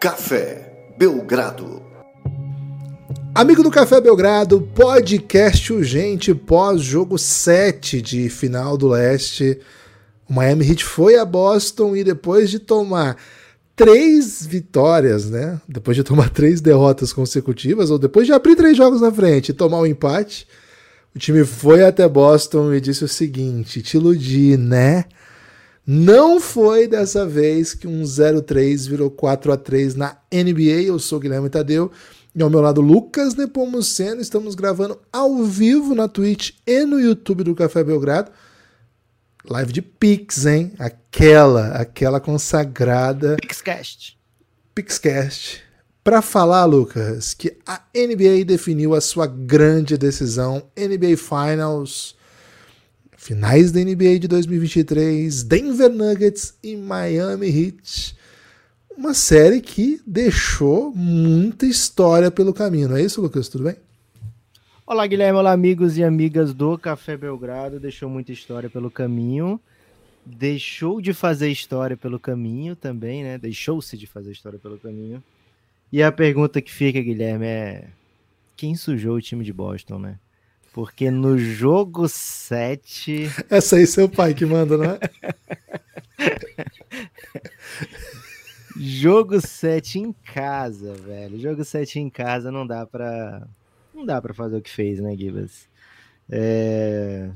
Café Belgrado. Amigo do Café Belgrado, podcast urgente pós-jogo 7 de final do leste. O Miami Heat foi a Boston e depois de tomar três vitórias, né? Depois de tomar três derrotas consecutivas, ou depois de abrir três jogos na frente e tomar um empate, o time foi até Boston e disse o seguinte: te iludi, né? Não foi dessa vez que um 0-3 virou 4 a 3 na NBA. Eu sou Guilherme Tadeu e ao meu lado Lucas Nepomuceno. Estamos gravando ao vivo na Twitch e no YouTube do Café Belgrado. Live de Pix, hein? Aquela, aquela consagrada. Pixcast. Pixcast. Para falar, Lucas, que a NBA definiu a sua grande decisão, NBA Finals, finais da NBA de 2023, Denver Nuggets e Miami Heat. Uma série que deixou muita história pelo caminho, não é isso, Lucas? Tudo bem? Olá, Guilherme. Olá, amigos e amigas do Café Belgrado. Deixou muita história pelo caminho. Deixou de fazer história pelo caminho também, né? Deixou-se de fazer história pelo caminho. E a pergunta que fica, Guilherme, é: quem sujou o time de Boston, né? Porque no jogo 7. Essa aí, seu pai que manda, não é? jogo 7 em casa, velho. Jogo 7 em casa não dá pra não dá para fazer o que fez, né, Gibas? É...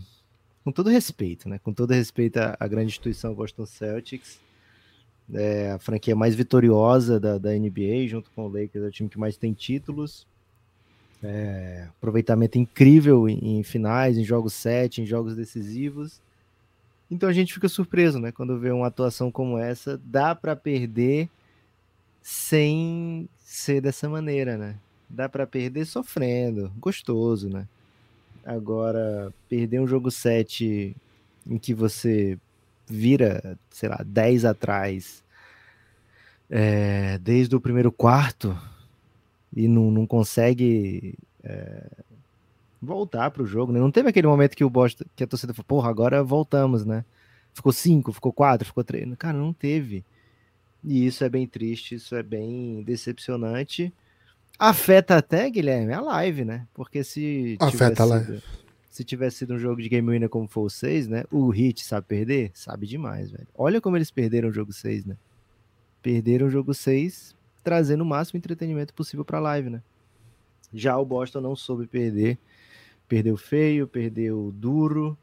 Com todo respeito, né? Com todo respeito à grande instituição Boston Celtics, é a franquia mais vitoriosa da, da NBA, junto com o Lakers, é o time que mais tem títulos. É, aproveitamento incrível em, em, finais, em jogos 7, em jogos decisivos. Então a gente fica surpreso, né? Quando vê uma atuação como essa, dá para perder sem ser dessa maneira, né? dá para perder sofrendo, gostoso, né? Agora, perder um jogo 7 em que você vira, sei lá, 10 atrás, é, desde o primeiro quarto, e não, não consegue é, voltar para o jogo, né? Não teve aquele momento que o Boston, que a torcida falou, porra, agora voltamos, né? Ficou 5, ficou 4, ficou 3. Cara, não teve. E isso é bem triste, isso é bem decepcionante. Afeta até, Guilherme, a live, né? Porque se. Afeta a live. se tivesse sido um jogo de Game Winner como foi o 6, né? O Hit sabe perder? Sabe demais, velho. Olha como eles perderam o jogo 6, né? Perderam o jogo 6, trazendo o máximo entretenimento possível pra live, né? Já o Boston não soube perder. Perdeu feio, perdeu duro.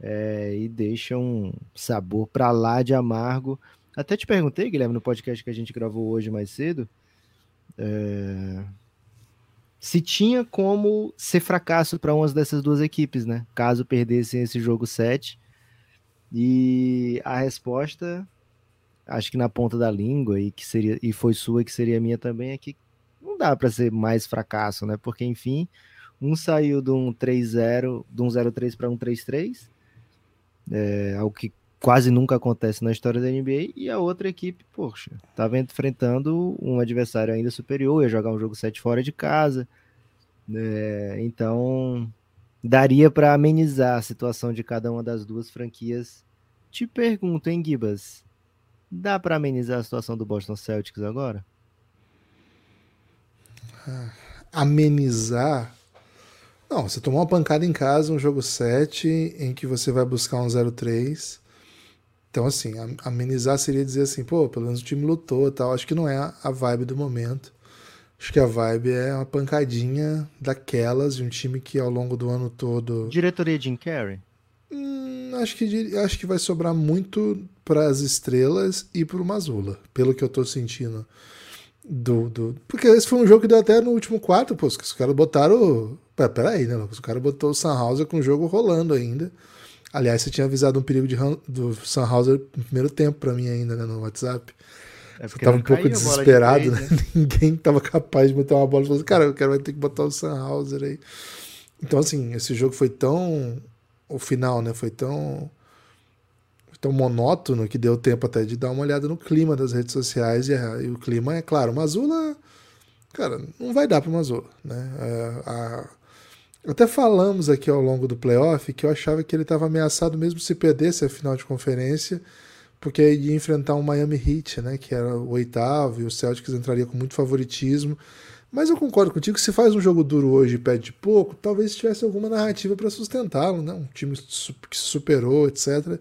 É, e deixa um sabor pra lá de amargo. Até te perguntei, Guilherme, no podcast que a gente gravou hoje mais cedo é... Se tinha como ser fracasso para uma dessas duas equipes, né? Caso perdessem esse jogo 7. E a resposta, acho que na ponta da língua, e que seria e foi sua, que seria minha também, é que não dá para ser mais fracasso, né? Porque, enfim, um saiu de um 3-0, de um 0-3 para um 3-3, é, algo que quase nunca acontece na história da NBA, e a outra equipe, poxa, estava enfrentando um adversário ainda superior, ia jogar um jogo 7 fora de casa, né? então daria para amenizar a situação de cada uma das duas franquias. Te pergunto, hein, Gibas, dá para amenizar a situação do Boston Celtics agora? Ah, amenizar? Não, você tomou uma pancada em casa, um jogo 7, em que você vai buscar um 0-3 então, assim, amenizar seria dizer assim, pô, pelo menos o time lutou e tal. Acho que não é a vibe do momento. Acho que a vibe é uma pancadinha daquelas de um time que ao longo do ano todo. Diretoria Jim Carrey? Hum, acho, que, acho que vai sobrar muito para as estrelas e para o Mazula, pelo que eu tô sentindo. Do, do... Porque esse foi um jogo que deu até no último quarto, pô. Os caras botaram. Pera, peraí, né, Lucas? O cara botou o Sunhauser com o jogo rolando ainda. Aliás, você tinha avisado um perigo de, do Sunhauser no primeiro tempo para mim ainda, né, no WhatsApp. É eu tava um pouco desesperado, né? né? Ninguém tava capaz de meter uma bola e falar assim, cara, eu quero vai ter que botar o Sunhauser aí. Então, assim, esse jogo foi tão. O final, né? Foi tão. Tão monótono que deu tempo até de dar uma olhada no clima das redes sociais. E, e o clima é claro, Mazula. Cara, não vai dar pro Mazula, né? É, a, até falamos aqui ao longo do playoff que eu achava que ele estava ameaçado mesmo se perdesse a final de conferência porque ia enfrentar um Miami Heat, né, que era o oitavo, e o Celtics entraria com muito favoritismo. Mas eu concordo contigo que se faz um jogo duro hoje e pede pouco, talvez tivesse alguma narrativa para sustentá-lo, né? Um time que superou, etc.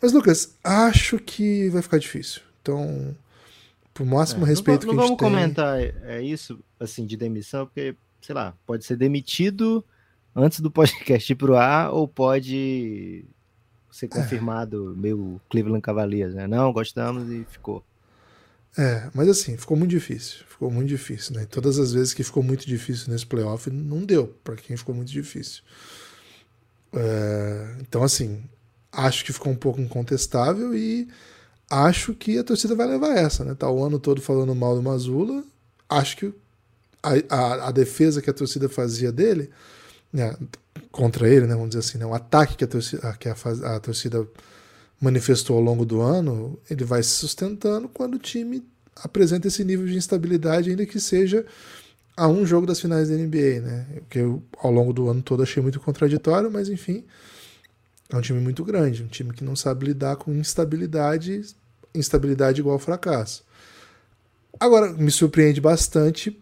Mas, Lucas, acho que vai ficar difícil. Então, por máximo é, respeito não, não que a gente vamos comentar é, isso, assim, de demissão, porque, sei lá, pode ser demitido antes do podcast ir pro ar ou pode ser confirmado é. meio Cleveland Cavaliers, né? Não, gostamos e ficou. É, mas assim, ficou muito difícil. Ficou muito difícil, né? Todas as vezes que ficou muito difícil nesse playoff, não deu para quem ficou muito difícil. É, então, assim, acho que ficou um pouco incontestável e acho que a torcida vai levar essa, né? Tá o ano todo falando mal do Mazula. Acho que a, a, a defesa que a torcida fazia dele, né, contra ele, né, vamos dizer assim, né, o ataque que a torcida, que a, a torcida manifestou ao longo do ano, ele vai se sustentando quando o time apresenta esse nível de instabilidade, ainda que seja a um jogo das finais da NBA, né? Que eu, ao longo do ano todo achei muito contraditório, mas enfim, é um time muito grande, um time que não sabe lidar com instabilidade, instabilidade igual fracasso. Agora, me surpreende bastante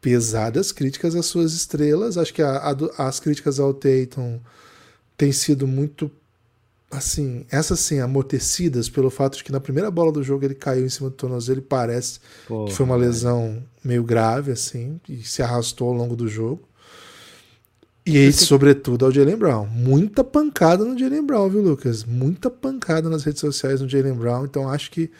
pesadas críticas às suas estrelas. Acho que a, a, as críticas ao Tatum têm sido muito assim, essas sim, amortecidas pelo fato de que na primeira bola do jogo ele caiu em cima do tornozelo e parece Pô, que foi uma lesão meio grave, assim, e se arrastou ao longo do jogo. E aí, sobretudo, ao Jalen Brown. Muita pancada no Jalen Brown, viu, Lucas? Muita pancada nas redes sociais no Jalen Brown. Então, acho que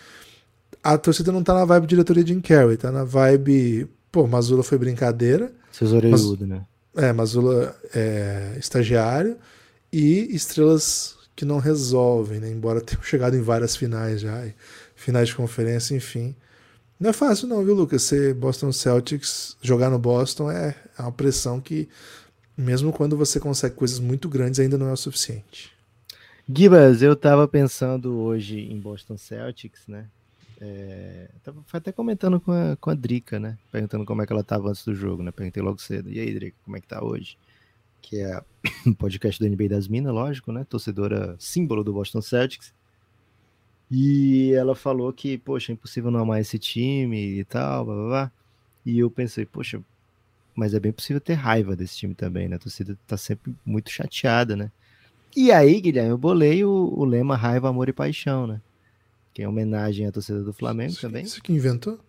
a torcida não tá na vibe diretoria de Jim Carrey, tá na vibe. Pô, Mazula foi brincadeira. Seus orelhudos, né? É, Mazula é estagiário. E estrelas que não resolvem, né? Embora tenham chegado em várias finais já, finais de conferência, enfim. Não é fácil não, viu, Lucas? Ser Boston Celtics, jogar no Boston é, é uma pressão que, mesmo quando você consegue coisas muito grandes, ainda não é o suficiente. Gibas, eu tava pensando hoje em Boston Celtics, né? É, tava até comentando com a, com a Drica, né? Perguntando como é que ela tava antes do jogo, né? Perguntei logo cedo. E aí, Drica, como é que tá hoje? que é o podcast do NBA das Minas, lógico, né? Torcedora símbolo do Boston Celtics. E ela falou que, poxa, é impossível não amar esse time e tal, blá, blá, blá. E eu pensei, poxa, mas é bem possível ter raiva desse time também, né? A torcida tá sempre muito chateada, né? E aí, Guilherme, eu bolei o, o lema raiva, amor e paixão, né? Que é homenagem à torcida do Flamengo isso, também. Isso que inventou?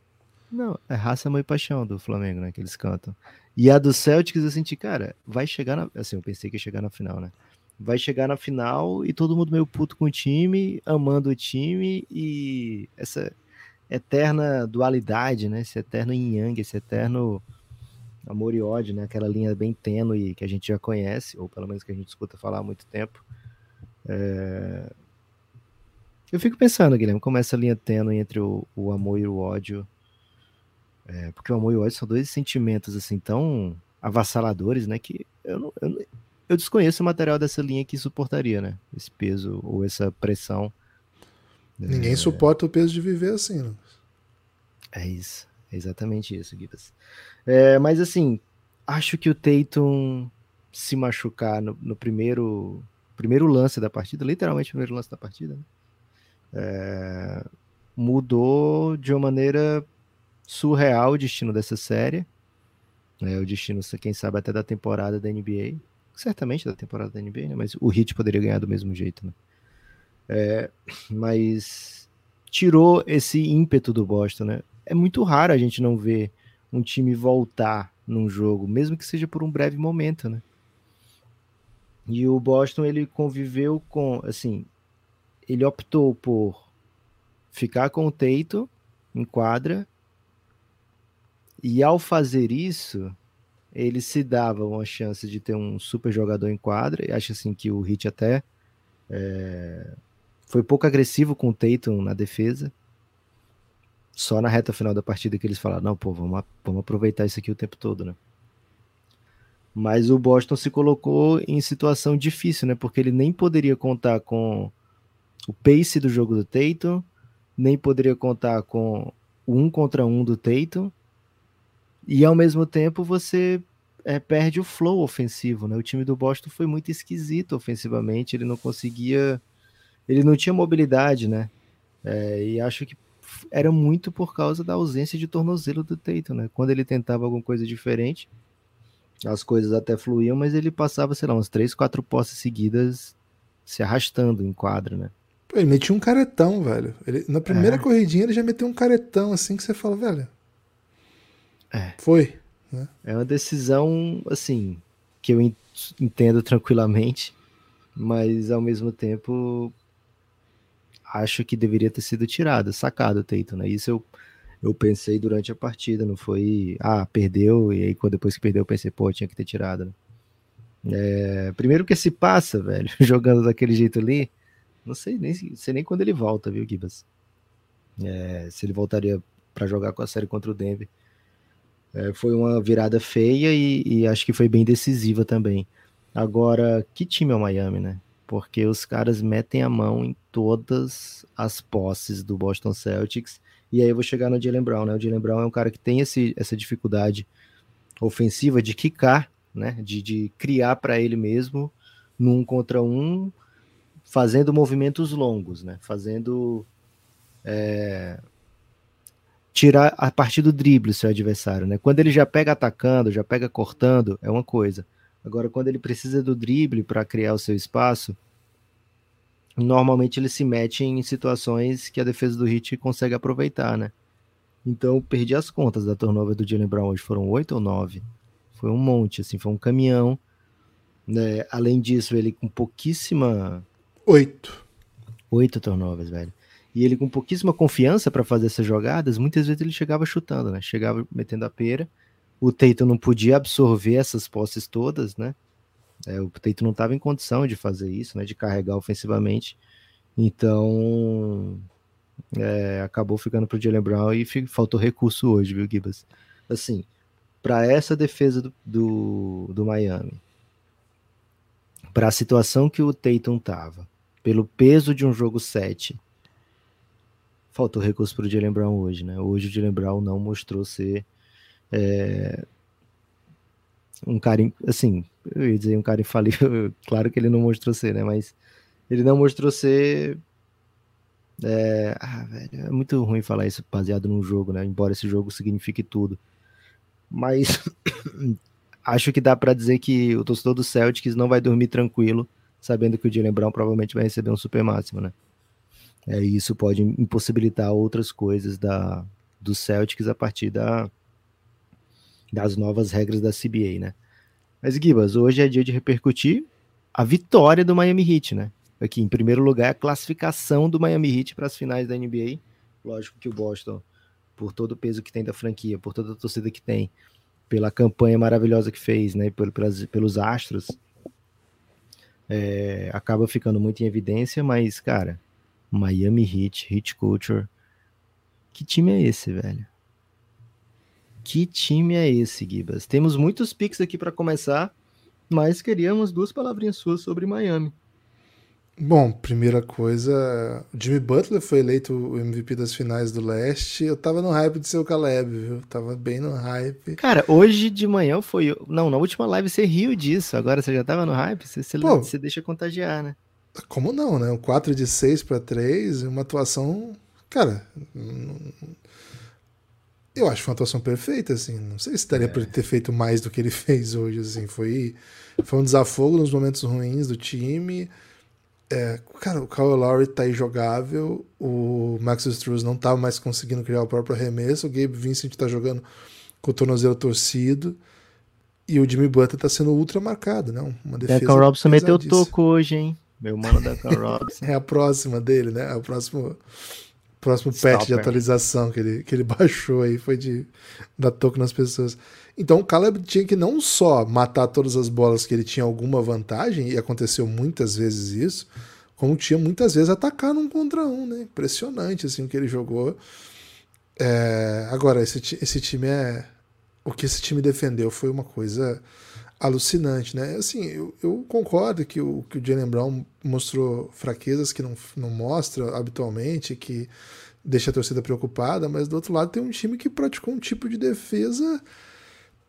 Não, é raça, amor e paixão do Flamengo, né? Que eles cantam. E a do Celtics, eu senti, cara, vai chegar na. Assim, eu pensei que ia chegar na final, né? Vai chegar na final e todo mundo meio puto com o time, amando o time e essa eterna dualidade, né? Esse eterno yin yang, esse eterno amor e ódio, né? Aquela linha bem tênue que a gente já conhece, ou pelo menos que a gente escuta falar há muito tempo. É... Eu fico pensando, Guilherme, como é essa linha tênue entre o, o amor e o ódio é, porque o amor e o ódio são dois sentimentos assim tão avassaladores, né? Que eu, não, eu, eu desconheço o material dessa linha que suportaria, né? Esse peso ou essa pressão. Ninguém é... suporta o peso de viver assim, né? É isso. É exatamente isso, Gibas. É, mas assim, acho que o Tatum se machucar no, no, primeiro primeiro lance da partida, literalmente o primeiro lance da partida, né? é, mudou de uma maneira surreal o destino dessa série. É, o destino, quem sabe, até da temporada da NBA. Certamente da temporada da NBA, né? Mas o Heat poderia ganhar do mesmo jeito, né? É, mas tirou esse ímpeto do Boston, né? É muito raro a gente não ver um time voltar num jogo, mesmo que seja por um breve momento, né? E o Boston ele conviveu com, assim, ele optou por ficar com o Teito em quadra e ao fazer isso, ele se dava uma chance de ter um super jogador em quadra. E acho assim que o Hit até é, foi pouco agressivo com o Tatum na defesa. Só na reta final da partida que eles falaram: não, pô, vamos, vamos aproveitar isso aqui o tempo todo, né? Mas o Boston se colocou em situação difícil, né? Porque ele nem poderia contar com o pace do jogo do Tatum, nem poderia contar com o um contra um do Tatum e ao mesmo tempo você é, perde o flow ofensivo, né? O time do Boston foi muito esquisito ofensivamente, ele não conseguia ele não tinha mobilidade, né? É, e acho que era muito por causa da ausência de tornozelo do Tatum, né? Quando ele tentava alguma coisa diferente, as coisas até fluíam, mas ele passava, sei lá, uns três, quatro posses seguidas se arrastando em quadro, né? Pô, ele metia um caretão, velho. Ele, na primeira é. corridinha ele já meteu um caretão assim que você fala, velho. É. Foi. Né? É uma decisão, assim, que eu entendo tranquilamente, mas ao mesmo tempo acho que deveria ter sido tirado, sacado o Tatum, né? Isso eu, eu pensei durante a partida, não foi, ah, perdeu, e aí depois que perdeu eu pensei, pô, tinha que ter tirado, né? É, primeiro que se passa, velho, jogando daquele jeito ali, não sei nem, sei nem quando ele volta, viu, Gibas? É, se ele voltaria para jogar com a série contra o Denver. É, foi uma virada feia e, e, acho que foi bem decisiva também. Agora, que time é o Miami, né? Porque os caras metem a mão em todas as posses do Boston Celtics. E aí eu vou chegar no Jalen Brown, né? O Jalen Brown é um cara que tem esse, essa dificuldade ofensiva de quicar, né? De, de criar para ele mesmo num contra um, fazendo movimentos longos, né? Fazendo é, tirar a partir do drible seu adversário, né? Quando ele já pega atacando, já pega cortando, é uma coisa. Agora, quando ele precisa do drible para criar o seu espaço, normalmente ele se mete em situações que a defesa do Hit consegue aproveitar, né? Então, perdi as contas da turnover do Jalen Brown hoje, foram oito ou nove. Foi um monte, assim, foi um caminhão. Né? Além disso, ele com pouquíssima. Oito. Oito turnovers, velho e ele com pouquíssima confiança para fazer essas jogadas, muitas vezes ele chegava chutando, né? Chegava metendo a pera. O Teito não podia absorver essas posses todas, né? É, o Teito não estava em condição de fazer isso, né? De carregar ofensivamente. Então, é, acabou ficando para o Jalen Brown e faltou recurso hoje, viu, Gibas? Assim, para essa defesa do, do, do Miami, para a situação que o Tatum tava, pelo peso de um jogo 7 faltou recurso para o Jalen Brown hoje, né? Hoje o Jalen Brown não mostrou ser é, um cara, assim, eu ia dizer um cara infalível, claro que ele não mostrou ser, né? Mas ele não mostrou ser. É, ah, velho, é muito ruim falar isso baseado num jogo, né? Embora esse jogo signifique tudo. Mas acho que dá para dizer que o torcedor do Celtics não vai dormir tranquilo, sabendo que o Jalen Brown provavelmente vai receber um super máximo, né? É, e isso pode impossibilitar outras coisas da, do Celtics a partir da, das novas regras da CBA, né? Mas, Gibas, hoje é dia de repercutir a vitória do Miami Heat, né? Aqui, em primeiro lugar, a classificação do Miami Heat para as finais da NBA. Lógico que o Boston, por todo o peso que tem da franquia, por toda a torcida que tem, pela campanha maravilhosa que fez, né? Pelos, pelos astros, é, acaba ficando muito em evidência, mas, cara, Miami Heat, Heat Culture. Que time é esse, velho? Que time é esse, Gibas? Temos muitos picks aqui para começar, mas queríamos duas palavrinhas suas sobre Miami. Bom, primeira coisa, Jimmy Butler foi eleito o MVP das finais do leste. Eu tava no hype de ser o Caleb, viu? Tava bem no hype. Cara, hoje de manhã foi. Não, na última live você riu disso. Agora você já tava no hype? Você, você, Pô, você deixa contagiar, né? Como não, né? Um 4 de 6 para 3, uma atuação. Cara. Eu acho que foi uma atuação perfeita, assim. Não sei se daria é. para ele ter feito mais do que ele fez hoje, assim. Foi, foi um desafogo nos momentos ruins do time. É, cara, o Kyle Lowry tá injogável. O Max Struz não tá mais conseguindo criar o próprio arremesso. O Gabe Vincent tá jogando com o tornozelo torcido. E o Jimmy Butler tá sendo ultra marcado, né? Uma defesa. O Robson meteu toco hoje, hein? Meu mano Duncan Robinson. é a próxima dele, né? É o próximo, próximo patch de atualização que ele, que ele baixou aí foi de dar toque nas pessoas. Então o Caleb tinha que não só matar todas as bolas que ele tinha alguma vantagem, e aconteceu muitas vezes isso, como tinha muitas vezes atacar num contra um, né? Impressionante assim o que ele jogou. É, agora, esse, esse time é. O que esse time defendeu foi uma coisa alucinante, né? Assim, eu, eu, concordo que o, que o Jalen Brown mostrou fraquezas que não, não mostra habitualmente, que deixa a torcida preocupada, mas do outro lado tem um time que praticou um tipo de defesa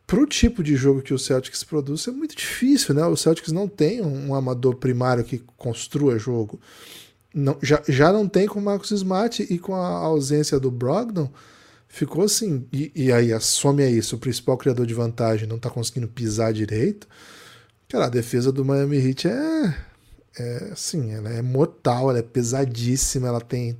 pro tipo de jogo que o Celtics produz é muito difícil, né? O Celtics não tem um, amador primário que construa jogo. não, já, já não tem com o Marcos Smart e com a ausência do Brogdon, ficou assim. E, e aí, some a isso, o principal criador de vantagem não tá conseguindo pisar direito. Cara, a defesa do Miami Heat é, é assim, ela é mortal, ela é pesadíssima, ela tem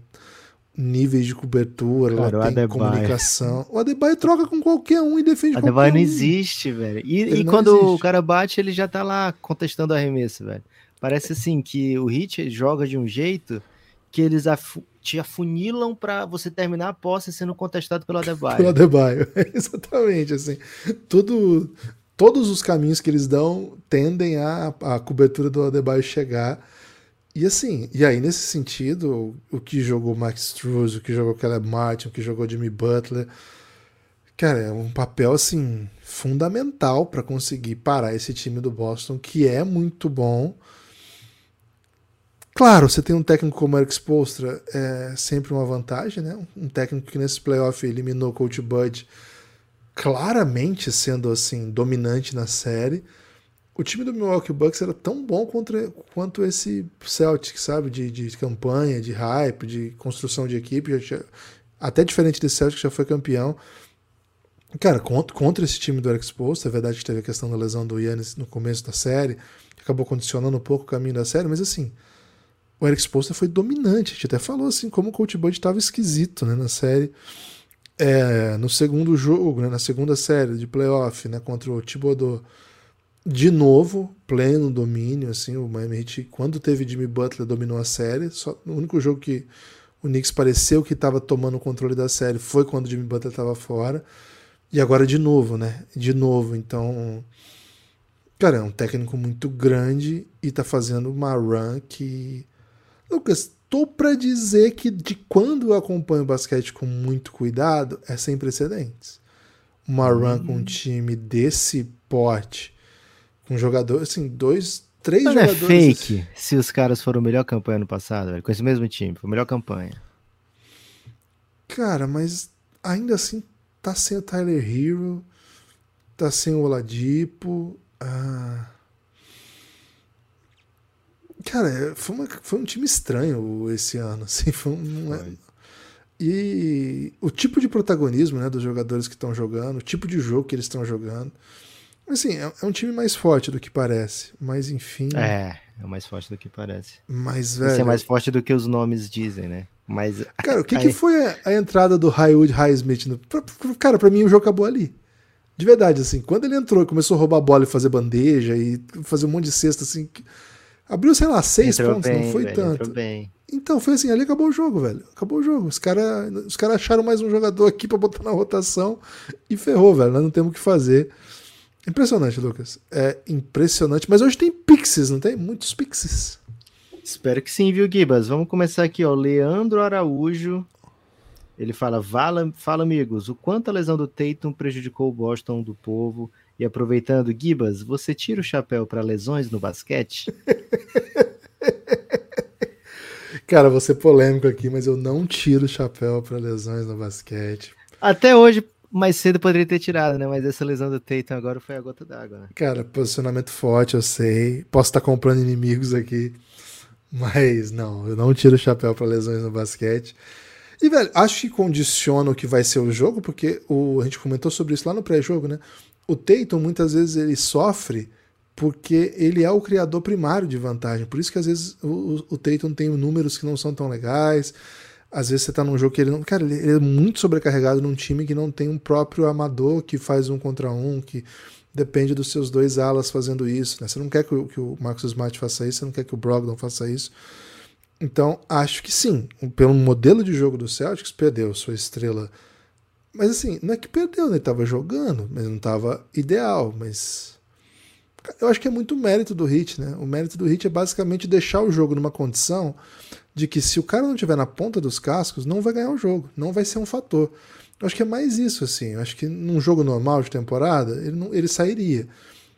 níveis de cobertura, Cara, ela tem comunicação. O Adebayo troca com qualquer um e defende qualquer Adebayo um. não existe, velho. E, e quando existe. o cara bate, ele já tá lá contestando o arremesso, velho. Parece assim que o Hit joga de um jeito que eles te afunilam para você terminar a posse sendo contestado pelo Adebayo. pelo Adebayo, exatamente, assim. Tudo, todos os caminhos que eles dão tendem a, a cobertura do Adebayo chegar e assim, e aí nesse sentido, o que jogou Max Struz, o que jogou Caleb Martin, o que jogou Jimmy Butler, cara, é um papel assim fundamental para conseguir parar esse time do Boston, que é muito bom. Claro, você tem um técnico como Eric Spoelstra, é sempre uma vantagem, né? Um técnico que nesse playoff eliminou o Coach Bud, claramente sendo assim dominante na série o time do Milwaukee Bucks era tão bom contra, quanto esse Celtic, sabe? De, de campanha, de hype, de construção de equipe. Tinha, até diferente desse Celtic, que já foi campeão. Cara, contra, contra esse time do Eric Spoelstra, é verdade que teve a questão da lesão do Yannis no começo da série, que acabou condicionando um pouco o caminho da série, mas assim, o Eric Spoelstra foi dominante. A gente até falou assim, como o Coach Bud estava esquisito né, na série. É, no segundo jogo, né, na segunda série de playoff, né, contra o Thibodeau, de novo, pleno domínio, assim, o Miami Heat, quando teve Jimmy Butler, dominou a série, só, o único jogo que o Knicks pareceu que estava tomando o controle da série foi quando o Jimmy Butler estava fora, e agora de novo, né, de novo, então, cara, é um técnico muito grande e tá fazendo uma run que, Lucas, tô para dizer que de quando eu acompanho o basquete com muito cuidado, é sem precedentes. Uma run hum. com um time desse porte, um jogador, assim, dois, três Mas jogadores. é fake se os caras foram melhor campanha no passado, velho, com esse mesmo time, foi melhor campanha. Cara, mas ainda assim tá sem o Tyler Hero, tá sem o Oladipo. Ah... Cara, é, foi, uma, foi um time estranho esse ano, assim, foi um, é... E o tipo de protagonismo né, dos jogadores que estão jogando, o tipo de jogo que eles estão jogando. Assim, é, é um time mais forte do que parece, mas enfim. É, é mais forte do que parece. Mas, velho. Isso é mais forte do que os nomes dizem, né? Mas. Cara, o que, aí... que foi a, a, entrada do Highwood Highsmith? No... Cara, pra mim o jogo acabou ali. De verdade, assim, quando ele entrou e começou a roubar a bola e fazer bandeja e fazer um monte de cesta, assim. Abriu, sei lá, seis entrou pontos, bem, não foi velho, tanto. Então, foi assim, ali acabou o jogo, velho. Acabou o jogo. Os caras os cara acharam mais um jogador aqui para botar na rotação e ferrou, velho. Nós não temos o que fazer. Impressionante, Lucas. É impressionante. Mas hoje tem pixies, não tem? Muitos pixies. Espero que sim, viu, Gibas? Vamos começar aqui, ó. Leandro Araújo. Ele fala: fala, fala, amigos, o quanto a lesão do Tatum prejudicou o Boston do povo. E aproveitando, Gibas, você tira o chapéu para lesões no basquete? Cara, vou ser polêmico aqui, mas eu não tiro o chapéu para lesões no basquete. Até hoje mais cedo poderia ter tirado, né? Mas essa lesão do Tatum agora foi a gota d'água, né? Cara, posicionamento forte, eu sei. Posso estar comprando inimigos aqui. Mas não, eu não tiro o chapéu para lesões no basquete. E, velho, acho que condiciona o que vai ser o jogo, porque o, a gente comentou sobre isso lá no pré-jogo, né? O Tatum, muitas vezes, ele sofre porque ele é o criador primário de vantagem. Por isso que, às vezes, o, o Tatum tem números que não são tão legais às vezes você tá num jogo que ele não. Cara, ele, é muito sobrecarregado num time que não tem um próprio amador que faz um contra um, que depende dos seus dois alas fazendo isso. Né? Você não quer que o, que o Marcus Smart faça isso, você não quer que o Brogdon faça isso. Então, acho que sim. Pelo modelo de jogo do Celtics, perdeu sua estrela. Mas assim, não é que perdeu, né? Ele tava jogando, mas não tava ideal. Mas. Eu acho que é muito mérito do Hit, né? O mérito do Hit é basicamente deixar o jogo numa condição de que se o cara não tiver na ponta dos cascos, não vai ganhar o jogo, não vai ser um fator. Eu acho que é mais isso, assim. Eu acho que num jogo normal de temporada, ele, não, ele sairia.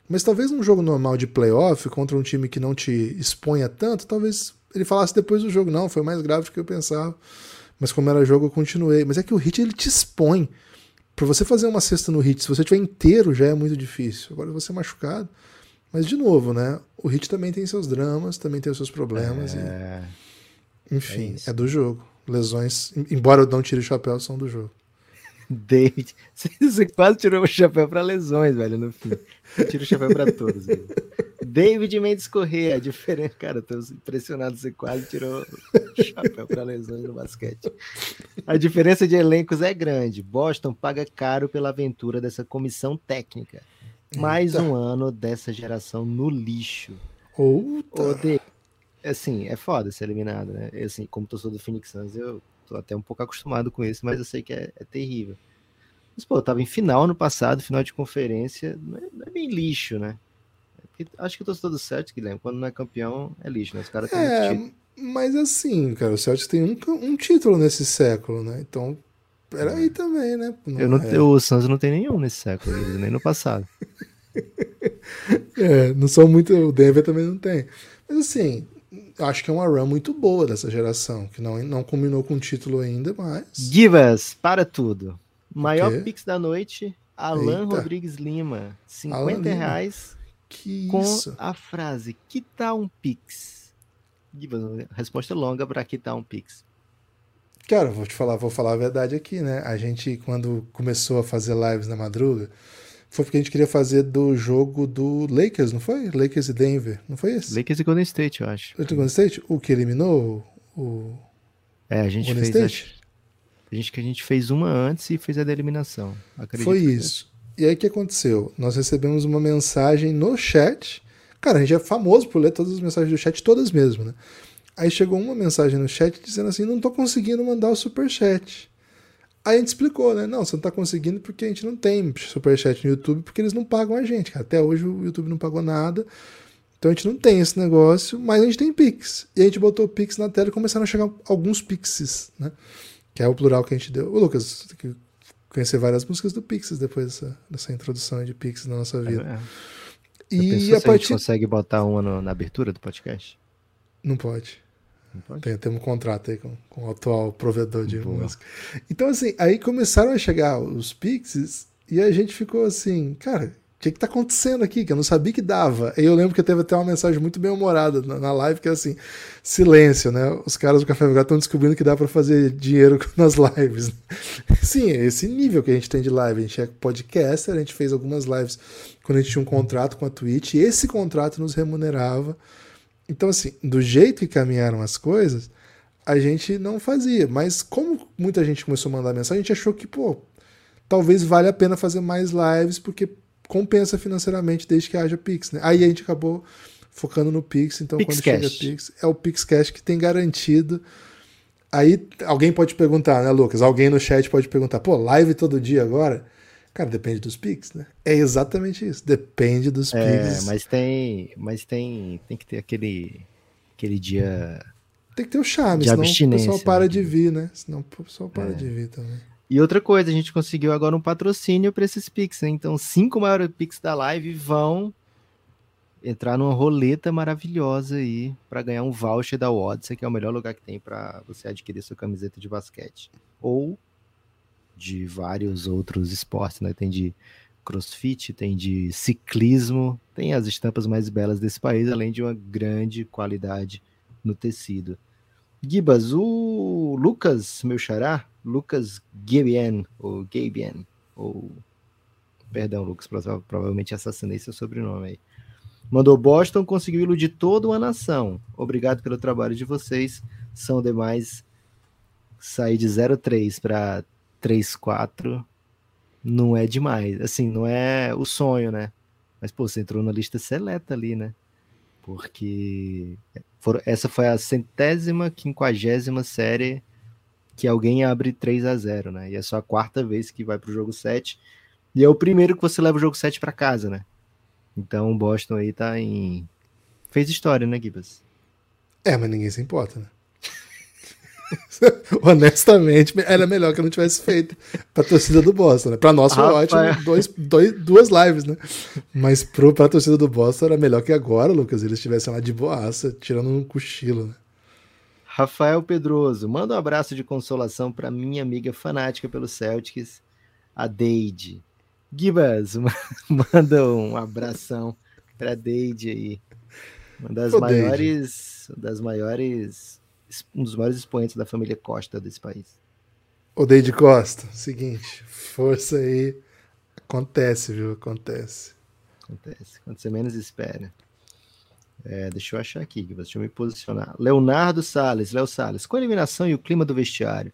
Mas talvez num jogo normal de playoff, contra um time que não te exponha tanto, talvez ele falasse depois do jogo, não, foi mais grave do que eu pensava. Mas como era jogo, eu continuei. Mas é que o hit ele te expõe. Para você fazer uma cesta no hit, se você tiver inteiro, já é muito difícil. Agora você machucado. Mas de novo, né? O hit também tem seus dramas, também tem os seus problemas. É... E... Enfim, é, é do jogo. Lesões, embora eu não tire o chapéu, são do jogo. David, você quase tirou o chapéu para lesões, velho, no fim. Eu tiro o chapéu para todos. Velho. David Mendes Corrêa, diferente. Cara, tô impressionado, você quase tirou o chapéu para lesões no basquete. A diferença de elencos é grande. Boston paga caro pela aventura dessa comissão técnica. Mais Eita. um ano dessa geração no lixo. Outra. Assim, é foda ser eliminado, né? Assim, como torcedor do Phoenix Suns, eu tô até um pouco acostumado com isso, mas eu sei que é, é terrível. Mas, pô, eu tava em final no passado, final de conferência, não é, não é bem lixo, né? É acho que o torcedor do Celtics, Guilherme, quando não é campeão, é lixo, né? Os caras têm é, mas assim, cara, o Celtics tem um, um título nesse século, né? Então, peraí é. também, né? Não eu não, é... O Suns não tem nenhum nesse século, nem no passado. é, não são muito. O Denver também não tem. Mas assim, acho que é uma run muito boa dessa geração, que não, não combinou com o título ainda, mas. Give us, para tudo. Maior Pix da noite, Alan Eita. Rodrigues Lima. 50 Alan reais que com isso? a frase: Que tal um Pix? Resposta longa para que tal um Pix. Cara, vou te falar, vou falar a verdade aqui, né? A gente, quando começou a fazer lives na madruga, foi porque a gente queria fazer do jogo do Lakers, não foi? Lakers e Denver, não foi esse? Lakers e Golden State, eu acho. O Golden State? O que eliminou o. É, a gente Golden fez. State? A, a gente que a gente fez uma antes e fez a da eliminação. Acredito foi isso. E aí o que aconteceu? Nós recebemos uma mensagem no chat. Cara, a gente é famoso por ler todas as mensagens do chat, todas mesmo, né? Aí chegou uma mensagem no chat dizendo assim: não tô conseguindo mandar o super chat. Aí a gente explicou, né? Não, você não tá conseguindo porque a gente não tem superchat no YouTube, porque eles não pagam a gente. Até hoje o YouTube não pagou nada. Então a gente não tem esse negócio, mas a gente tem Pix. E a gente botou o Pix na tela e começaram a chegar alguns Pixes, né? Que é o plural que a gente deu. Ô, Lucas, que conhecer várias músicas do Pixes depois dessa, dessa introdução de Pix na nossa vida. É, é. E a, partir... a gente consegue botar uma no, na abertura do podcast? Não pode. Tem, tem um contrato aí com, com o atual provedor de Boa. música. Então, assim, aí começaram a chegar os Pixies e a gente ficou assim, cara, que, que tá acontecendo aqui? Que eu não sabia que dava. E eu lembro que teve até uma mensagem muito bem humorada na, na live, que é assim: silêncio, né? Os caras do Café Belgrado estão descobrindo que dá para fazer dinheiro nas lives. Sim, é esse nível que a gente tem de live. A gente é podcaster, a gente fez algumas lives quando a gente tinha um contrato com a Twitch, e esse contrato nos remunerava então, assim, do jeito que caminharam as coisas, a gente não fazia. Mas como muita gente começou a mandar mensagem, a gente achou que, pô, talvez valha a pena fazer mais lives, porque compensa financeiramente desde que haja Pix, né? Aí a gente acabou focando no Pix, então Pix quando Cash. chega Pix, é o Pix Cash que tem garantido. Aí alguém pode perguntar, né, Lucas? Alguém no chat pode perguntar, pô, live todo dia agora? Cara, depende dos Pix, né? É exatamente isso. Depende dos é, Pix. Mas tem, mas tem, tem que ter aquele, aquele dia. Tem que ter o charme, senão o pessoal para né? de vir, né? Senão o pessoal para é. de vir também. E outra coisa, a gente conseguiu agora um patrocínio para esses Pix, né? Então, cinco maiores Pix da live vão entrar numa roleta maravilhosa aí para ganhar um voucher da Odyssey, que é o melhor lugar que tem para você adquirir sua camiseta de basquete. Ou de vários outros esportes, né? Tem de crossfit, tem de ciclismo, tem as estampas mais belas desse país, além de uma grande qualidade no tecido. Gibas, o Lucas, meu xará, Lucas Gabian, ou Gabian, ou. Perdão, Lucas, provavelmente assassinei seu sobrenome aí. Mandou Boston, conseguiu iludir toda uma nação. Obrigado pelo trabalho de vocês. São demais. Sair de 0-3 para 3, 4 não é demais. Assim, não é o sonho, né? Mas, pô, você entrou na lista seleta ali, né? Porque essa foi a centésima, quinquagésima série que alguém abre 3 a 0 né? E é só a quarta vez que vai pro jogo 7. E é o primeiro que você leva o jogo 7 para casa, né? Então o Boston aí tá em. Fez história, né, Gibas? É, mas ninguém se importa, né? Honestamente, era melhor que eu não tivesse feito pra torcida do Boston, né? Pra nós foi ótimo, dois, dois, duas lives, né? Mas pro, pra torcida do Boston era melhor que agora, Lucas, eles estivessem lá de boaça, tirando um cochilo, né? Rafael Pedroso, manda um abraço de consolação para minha amiga fanática pelo Celtics, a Deide. Gibas, manda um abração pra Deide aí. Uma das Pô, maiores, das maiores um dos maiores expoentes da família Costa desse país. Ô, Deide Costa, seguinte, força aí. Acontece, viu? Acontece. Acontece, quando você menos espera. É, deixa eu achar aqui, deixa eu me posicionar. Leonardo Salles, Léo Salles, com a eliminação e o clima do vestiário,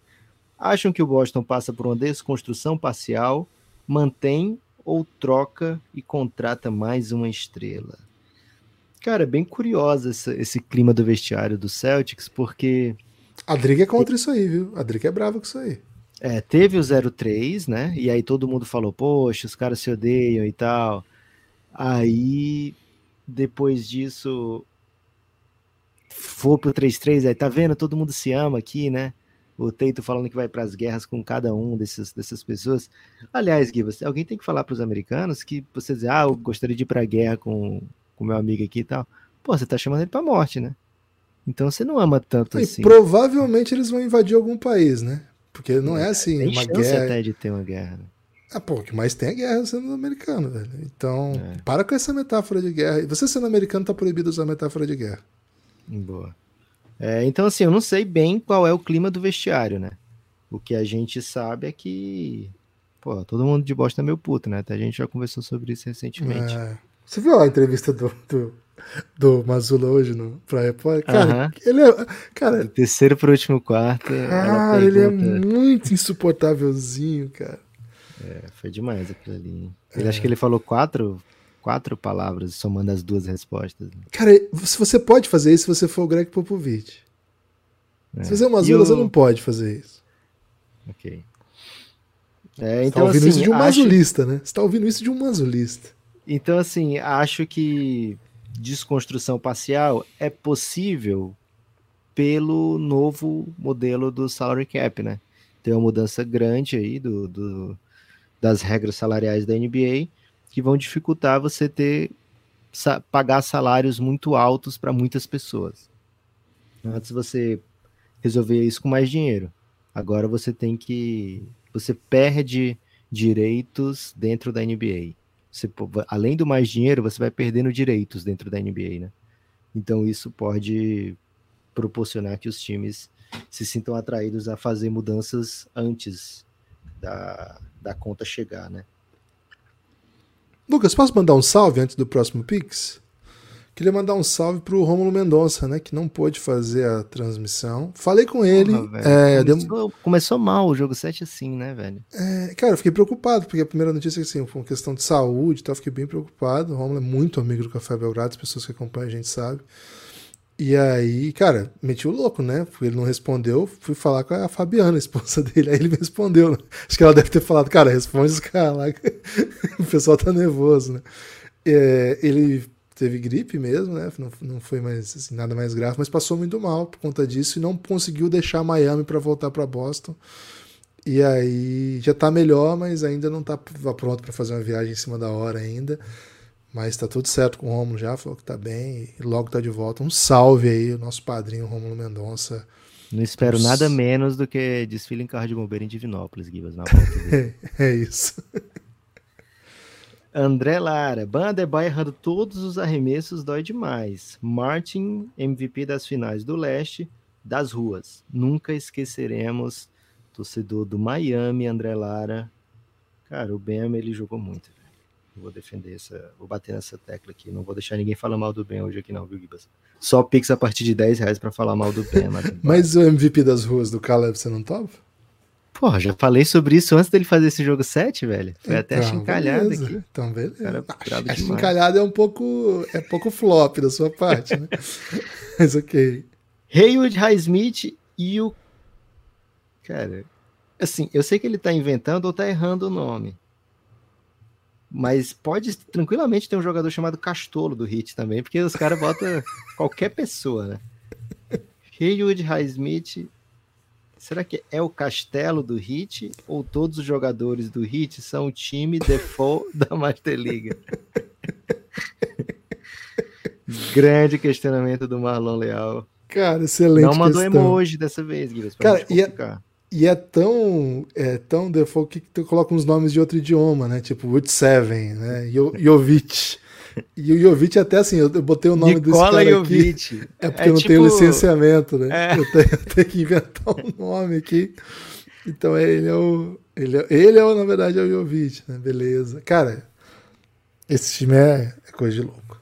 acham que o Boston passa por uma desconstrução parcial, mantém ou troca e contrata mais uma estrela? Cara, é bem curiosa esse, esse clima do vestiário do Celtics, porque. A Driga é contra isso aí, viu? A Driga é brava com isso aí. É, teve o 03, né? E aí todo mundo falou, poxa, os caras se odeiam e tal. Aí, depois disso, for pro 3-3, aí tá vendo? Todo mundo se ama aqui, né? O Teito falando que vai para as guerras com cada um desses, dessas pessoas. Aliás, Gui, você, alguém tem que falar para os americanos que você dizer, ah, eu gostaria de ir para a guerra com o meu amigo aqui e tal. Pô, você tá chamando ele para morte, né? Então você não ama tanto e assim. Provavelmente eles vão invadir algum país, né? Porque não é, é assim, tem uma guerra. até de ter uma guerra. Né? Ah, pô, o que mais tem é guerra sendo americano, velho. Então, é. para com essa metáfora de guerra. Você sendo americano tá proibido usar metáfora de guerra. Boa. É, então, assim, eu não sei bem qual é o clima do vestiário, né? O que a gente sabe é que, pô, todo mundo de bosta é meio puto, né? Até a gente já conversou sobre isso recentemente. É. Você viu a entrevista do, do, do Mazula hoje no pra Repórter? Cara, uh -huh. ele é. Cara, do terceiro pro último quarto. Cara, ele é muito insuportávelzinho, cara. É, foi demais aquilo ali. Ele é. acho que ele falou quatro, quatro palavras somando as duas respostas. Cara, se você pode fazer isso se você for o Greg Popovich. É. Se você é uma azul, você não pode fazer isso. Ok. É, então, você tá ouvindo assim, isso de um acho... mazulista, né? Você tá ouvindo isso de um mazulista. Então, assim, acho que desconstrução parcial é possível pelo novo modelo do salary cap, né? Tem uma mudança grande aí do, do das regras salariais da NBA que vão dificultar você ter pagar salários muito altos para muitas pessoas. Antes você resolvia isso com mais dinheiro. Agora você tem que você perde direitos dentro da NBA. Você, além do mais dinheiro, você vai perdendo direitos dentro da NBA, né? Então isso pode proporcionar que os times se sintam atraídos a fazer mudanças antes da, da conta chegar, né? Lucas, posso mandar um salve antes do próximo Pix? Queria mandar um salve pro Rômulo Mendonça, né? Que não pôde fazer a transmissão. Falei com ele. Porra, é, começou, deu... começou, mal o jogo 7 assim, né, velho? É, cara, eu fiquei preocupado, porque a primeira notícia assim, foi uma questão de saúde e tal. Fiquei bem preocupado. O Rômulo é muito amigo do Café Belgrado, as pessoas que acompanham a gente sabem. E aí, cara, meti o louco, né? Ele não respondeu, fui falar com a Fabiana, a esposa dele. Aí ele me respondeu. Né? Acho que ela deve ter falado, cara, responde os caras lá. o pessoal tá nervoso, né? É, ele teve gripe mesmo, né? Não, não foi mais assim, nada mais grave, mas passou muito mal por conta disso e não conseguiu deixar Miami para voltar para Boston. E aí já tá melhor, mas ainda não tá pronto para fazer uma viagem em cima da hora ainda. Mas tá tudo certo com o Romulo já, falou que tá bem e logo tá de volta. Um salve aí, o nosso padrinho Romulo Mendonça. Não espero nada menos do que desfile em carro de bombeiro em Divinópolis, Gibas, na volta é isso. André Lara, Banderby errando todos os arremessos dói demais. Martin, MVP das finais do leste, das ruas. Nunca esqueceremos. Torcedor do Miami, André Lara. Cara, o Bema ele jogou muito vou defender essa, vou bater nessa tecla aqui. Não vou deixar ninguém falar mal do Ben hoje aqui, não, viu, Gibas? Só Pix a partir de 10 reais pra falar mal do Ben. Mas o MVP das ruas do Caleb, você não topa? Porra, já falei sobre isso antes dele fazer esse jogo 7, velho. Foi então, até chincalhado aqui. Então, beleza. Cara, a chincalhada é um pouco. É pouco flop da sua parte, né? Mas ok. Haywood Highsmith e o. Cara, assim, eu sei que ele tá inventando ou tá errando o nome. Mas pode tranquilamente ter um jogador chamado Castolo do Hit também, porque os caras botam qualquer pessoa, né? Haywood Highsmith. Será que é o castelo do Hit ou todos os jogadores do Hit são o time default da Master League? Grande questionamento do Marlon Leal. Cara, excelente. Não mandou questão. emoji dessa vez, Guilherme. Cara, e é, e é tão, é tão default que tu coloca uns nomes de outro idioma, né? Tipo Wood Seven, né? Jovic. E o Jovic até assim, eu botei o nome Nicola desse cara Jovic. aqui. É porque é eu não tipo... tenho licenciamento, né? É. Eu, tenho, eu, tenho, que inventar um nome aqui. Então ele é o. Ele é, ele é na verdade, é o Jovic, né? Beleza. Cara, esse time é, é coisa de louco.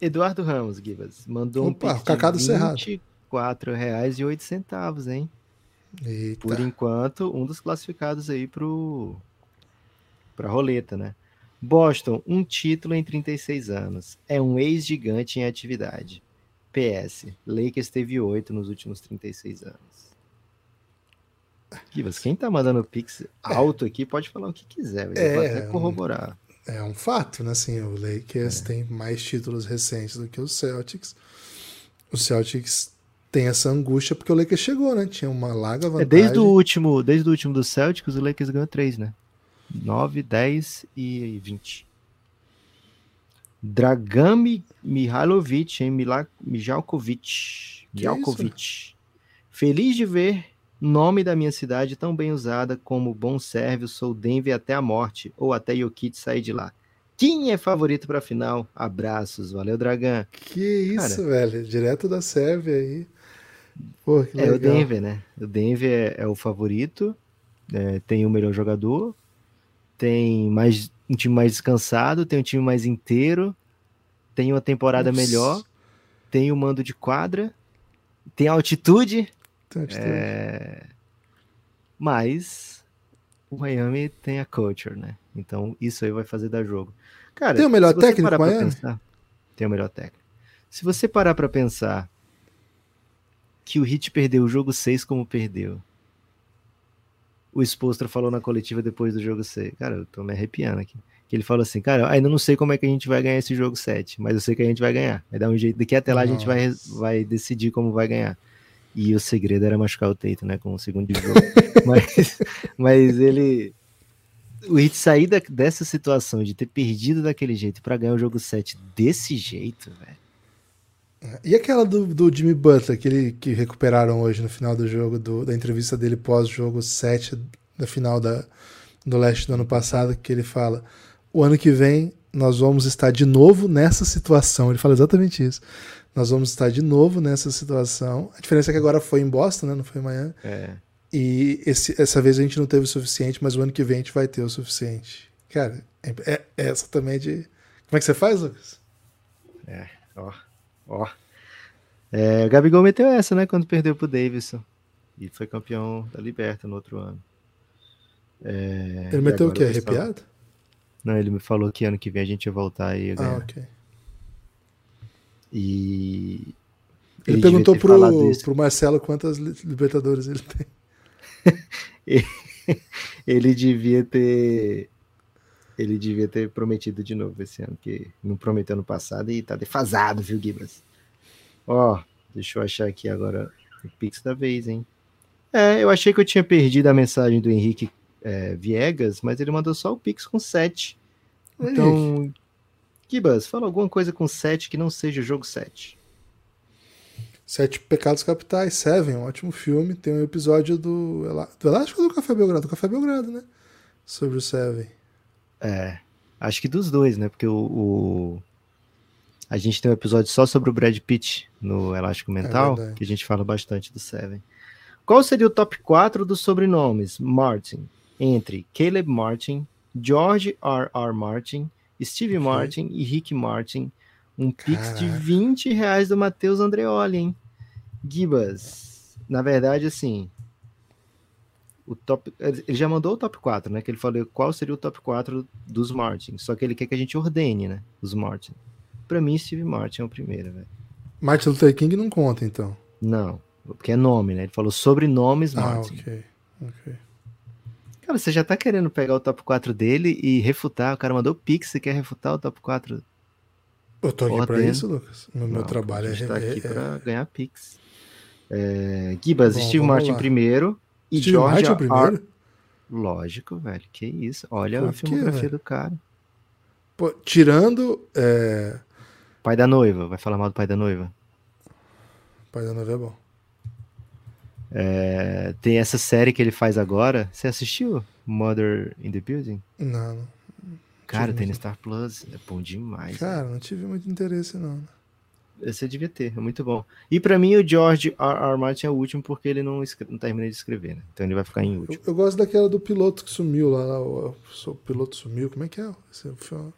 Eduardo Ramos, Gibas, mandou Opa, um pix do Cerrado. R$24,08, hein? Eita. Por enquanto, um dos classificados aí pro pra roleta, né? Boston, um título em 36 anos. É um ex-gigante em atividade. PS, Lakers teve oito nos últimos 36 anos. Kivas, quem tá mandando pix alto aqui pode falar o que quiser, é, vou até corroborar. É um fato, né? Assim, o Lakers é. tem mais títulos recentes do que o Celtics. O Celtics tem essa angústia porque o Lakers chegou, né? Tinha uma larga vantagem. É desde o último, desde o último do Celtics, o Lakers ganhou três, né? 9, 10 e 20. Dragami Mihailovic, hein? Mijalkovic. Mijalkovic. Feliz de ver nome da minha cidade tão bem usada como bom sérvio, sou Denver até a morte, ou até Jokic sair de lá. Quem é favorito para a final? Abraços, valeu, Dragão. Que isso, Cara, velho, direto da Sérvia aí. Pô, é o Denver, né? O Denver é, é o favorito, é, tem o melhor jogador, tem mais um time mais descansado, tem um time mais inteiro, tem uma temporada melhor, tem o mando de quadra, tem altitude. Tem altitude. É... Mas o Miami tem a culture, né? Então isso aí vai fazer dar jogo. Cara, tem o melhor técnico Miami? Pensar, tem o melhor técnico. Se você parar para pensar que o Heat perdeu o jogo 6 como perdeu, o Expostra falou na coletiva depois do jogo 6. Cara, eu tô me arrepiando aqui. Que ele falou assim, cara, ainda não sei como é que a gente vai ganhar esse jogo 7, mas eu sei que a gente vai ganhar. Vai dar um jeito. Daqui até lá Nossa. a gente vai, vai decidir como vai ganhar. E o segredo era machucar o Teito, né? Com o segundo jogo. mas, mas ele. O Hit sair da, dessa situação de ter perdido daquele jeito para ganhar o jogo 7 desse jeito, velho. E aquela do, do Jimmy Butler, aquele que recuperaram hoje no final do jogo, do, da entrevista dele pós-jogo 7 da final da, do leste do ano passado, que ele fala: o ano que vem nós vamos estar de novo nessa situação. Ele fala exatamente isso. Nós vamos estar de novo nessa situação. A diferença é que agora foi em Boston, né? não foi em Miami. É. E esse, essa vez a gente não teve o suficiente, mas o ano que vem a gente vai ter o suficiente. Cara, é, é, é exatamente. Como é que você faz, Lucas? É, ó, ó. É, o Gabigol meteu essa, né? Quando perdeu pro Davidson. E foi campeão da Liberta no outro ano. É, ele meteu o quê? Arrepiado? Não, ele me falou que ano que vem a gente ia voltar e ia ah, ganhar. Ah, ok. E. Ele, ele perguntou pro, pro Marcelo quantas Libertadores ele tem. ele devia ter. Ele devia ter prometido de novo esse ano, que não prometeu no passado e tá defasado, viu, Gibas? Ó, deixa eu achar aqui agora o Pix da vez, hein? É, eu achei que eu tinha perdido a mensagem do Henrique é, Viegas, mas ele mandou só o Pix com 7. Então, Kibas, fala alguma coisa com 7 que não seja o jogo 7. Sete Pecados Capitais, Seven, um ótimo filme. Tem um episódio do, do Elástico do Café Belgrado? Do Café Belgrado, né? Sobre o Seven. É, acho que dos dois, né? Porque o, o, a gente tem um episódio só sobre o Brad Pitt no Elástico Mental, é que a gente fala bastante do Seven. Qual seria o top 4 dos sobrenomes Martin? Entre Caleb Martin, George R. R. Martin, Steve okay. Martin e Rick Martin. Um Caraca. pix de 20 reais do Matheus Andreoli, hein? Gibas, na verdade, assim, o top. Ele já mandou o top 4, né? Que ele falou qual seria o top 4 dos Martin. Só que ele quer que a gente ordene, né? Os Martin. Pra mim, Steve Martin é o primeiro, velho. Martin Luther King não conta, então. Não, porque é nome, né? Ele falou sobrenomes ah, Martin. Ah, ok. Ok. Cara, você já tá querendo pegar o top 4 dele e refutar. O cara mandou pix, você quer refutar o top 4? Eu tô aqui Ordem. pra isso, Lucas. No meu trabalho a gente é. tá aqui é, pra ganhar pix. É, Gibas, Bom, Steve Martin lá. primeiro e Steve George Martin primeiro? R... Lógico, velho. Que isso. Olha Por a filmografia quê, do cara. Pô, tirando. É... Pai da noiva. Vai falar mal do pai da noiva? Pai da noiva é bom. É, tem essa série que ele faz agora. Você assistiu? Mother in the Building? Não. Cara, Tive tem no Star Plus. É bom demais. Cara, não tive muito interesse, não. Você devia ter, é muito bom. E pra mim, o George R. R. Martin é o último porque ele não, escre- não terminei de escrever, né? Então ele vai ficar em Eu, último. eu gosto daquela do piloto que sumiu lá. lá o, o piloto sumiu. Como é que é? Esse filme?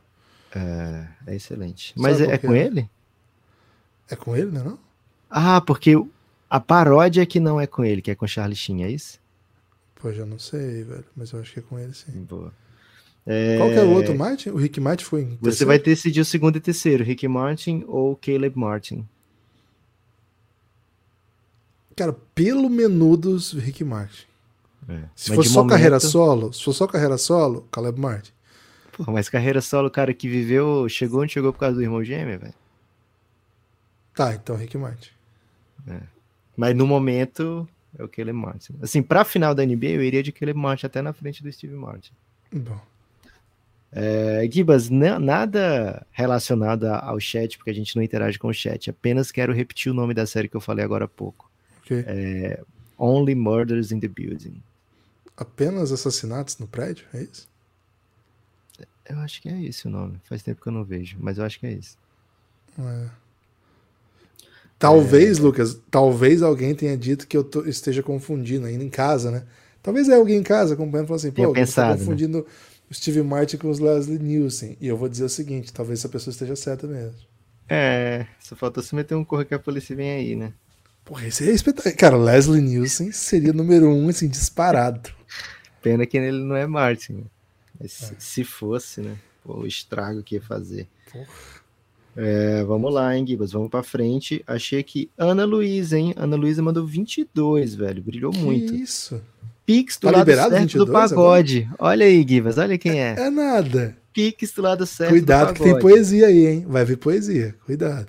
É, é excelente. Mas Sabe é, é com é? ele? É com ele, né? Não? Ah, porque a paródia que não é com ele, que é com Charlie Sheen, é isso? Pô, já não sei, velho. Mas eu acho que é com ele, sim. Boa. Qual que é o outro Martin? O Rick Martin foi Você terceiro? vai decidir o segundo e terceiro, Rick Martin ou Caleb Martin. Cara, pelo menudos, Rick Martin. Se Mas for só momento- carreira solo, se for só carreira solo, Caleb Martin. Porra, mas carreira solo, cara que viveu, chegou onde chegou por causa do irmão gêmeo, velho. Tá, então Rick Martin. Mas no momento é o Caleb Martin. Assim, pra final da NBA, eu iria de Caleb Martin até na frente do Steve Martin. Bom, É, Gibas, na- nada relacionado ao chat, porque a gente não interage com o chat. Apenas quero repetir o nome da série que eu falei agora há pouco. ok. É, Only Murders in the Building. Apenas assassinatos no prédio, é isso? Eu acho que é esse o nome. Faz tempo que eu não vejo, mas eu acho que é esse. É. Talvez, É. Lucas, talvez alguém tenha dito que eu tô- esteja confundindo ainda em casa, né? Talvez é alguém em casa acompanhando e falando assim, pô, você tá pensado, né? confundindo o Steve Martin com os Leslie Nielsen. E eu vou dizer o seguinte, talvez essa pessoa esteja certa mesmo. É, só faltou se meter um corre que a polícia vem aí, né? Porra, esse é espetacular. Cara, Leslie Nielsen seria número um, assim, disparado. Pena que ele não é Martin. né? Mas É. se- se fosse, né? Pô, o estrago que ia fazer. Porra. É, vamos lá, hein, Gibas? Vamos pra frente. Achei que Ana Luísa, hein? Ana Luísa mandou 22, velho. Brilhou muito. Que isso? Pix do Tá lado certo 22 do pagode. Olha aí, Gibas. Olha quem é. É nada. Pix do lado certo Cuidado do que tem poesia aí, hein? Vai vir poesia. Cuidado.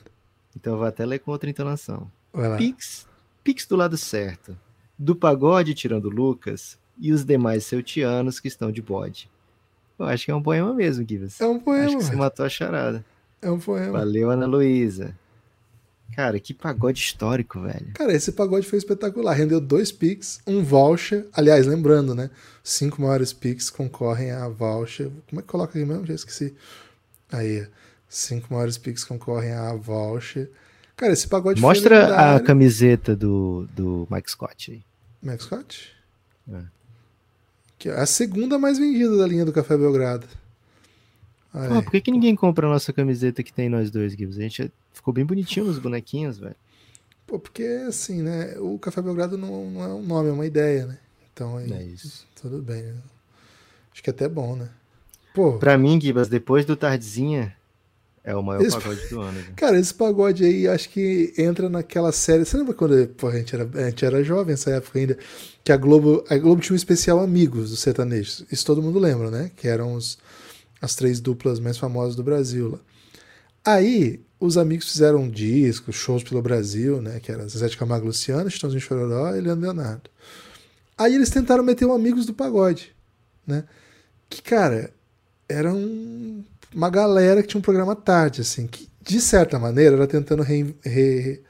Então eu vou até ler com outra entonação. Vai lá. Pix, Pix do lado certo. Do pagode tirando o Lucas e os demais seutianos que estão de bode. Eu acho que é um poema mesmo, Gibas. É um acho poema, que você matou a charada. É um poema. Valeu, Ana Luísa. Cara, que pagode histórico, velho. Cara, esse pagode foi espetacular. Rendeu dois Pix, um voucher. Aliás, lembrando, né? Cinco maiores Pix concorrem a voucher. Como é que coloca aqui mesmo? Já esqueci. Aí, cinco maiores Pix concorrem a voucher. Cara, esse pagode foi Mostra a lendário. camiseta do, do Mike Scott aí. Max Scott? É. Que é a segunda mais vendida da linha do Café Belgrado. Aí. Por que, que ninguém compra a nossa camiseta que tem nós dois, Gibbs? A gente ficou bem bonitinho nos bonequinhos, velho. Pô, porque assim, né? O Café Belgrado não, não é um nome, é uma ideia, né? Então aí. É isso. Tudo bem. né? Acho que é até bom, né? Pô, Pra mim, Gibas, depois do Tardezinha, é o maior Esse- pagode do ano. cara, esse pagode aí acho que entra naquela série. Você lembra quando a, gente era, a gente era jovem nessa época ainda? Que a Globo, a Globo tinha um especial Amigos dos Sertanejos. Isso todo mundo lembra, né? Que eram os, as três duplas mais famosas do Brasil lá. Aí, os amigos fizeram um disco, shows pelo Brasil, né? Que era Zezé de Camargo Luciano, Chitãozinho Chororó e Leandro Leonardo. Aí eles tentaram meter um Amigos do Pagode, né? Que, cara, era um- uma galera que tinha um programa tarde, assim, que, de certa maneira, era tentando re- re-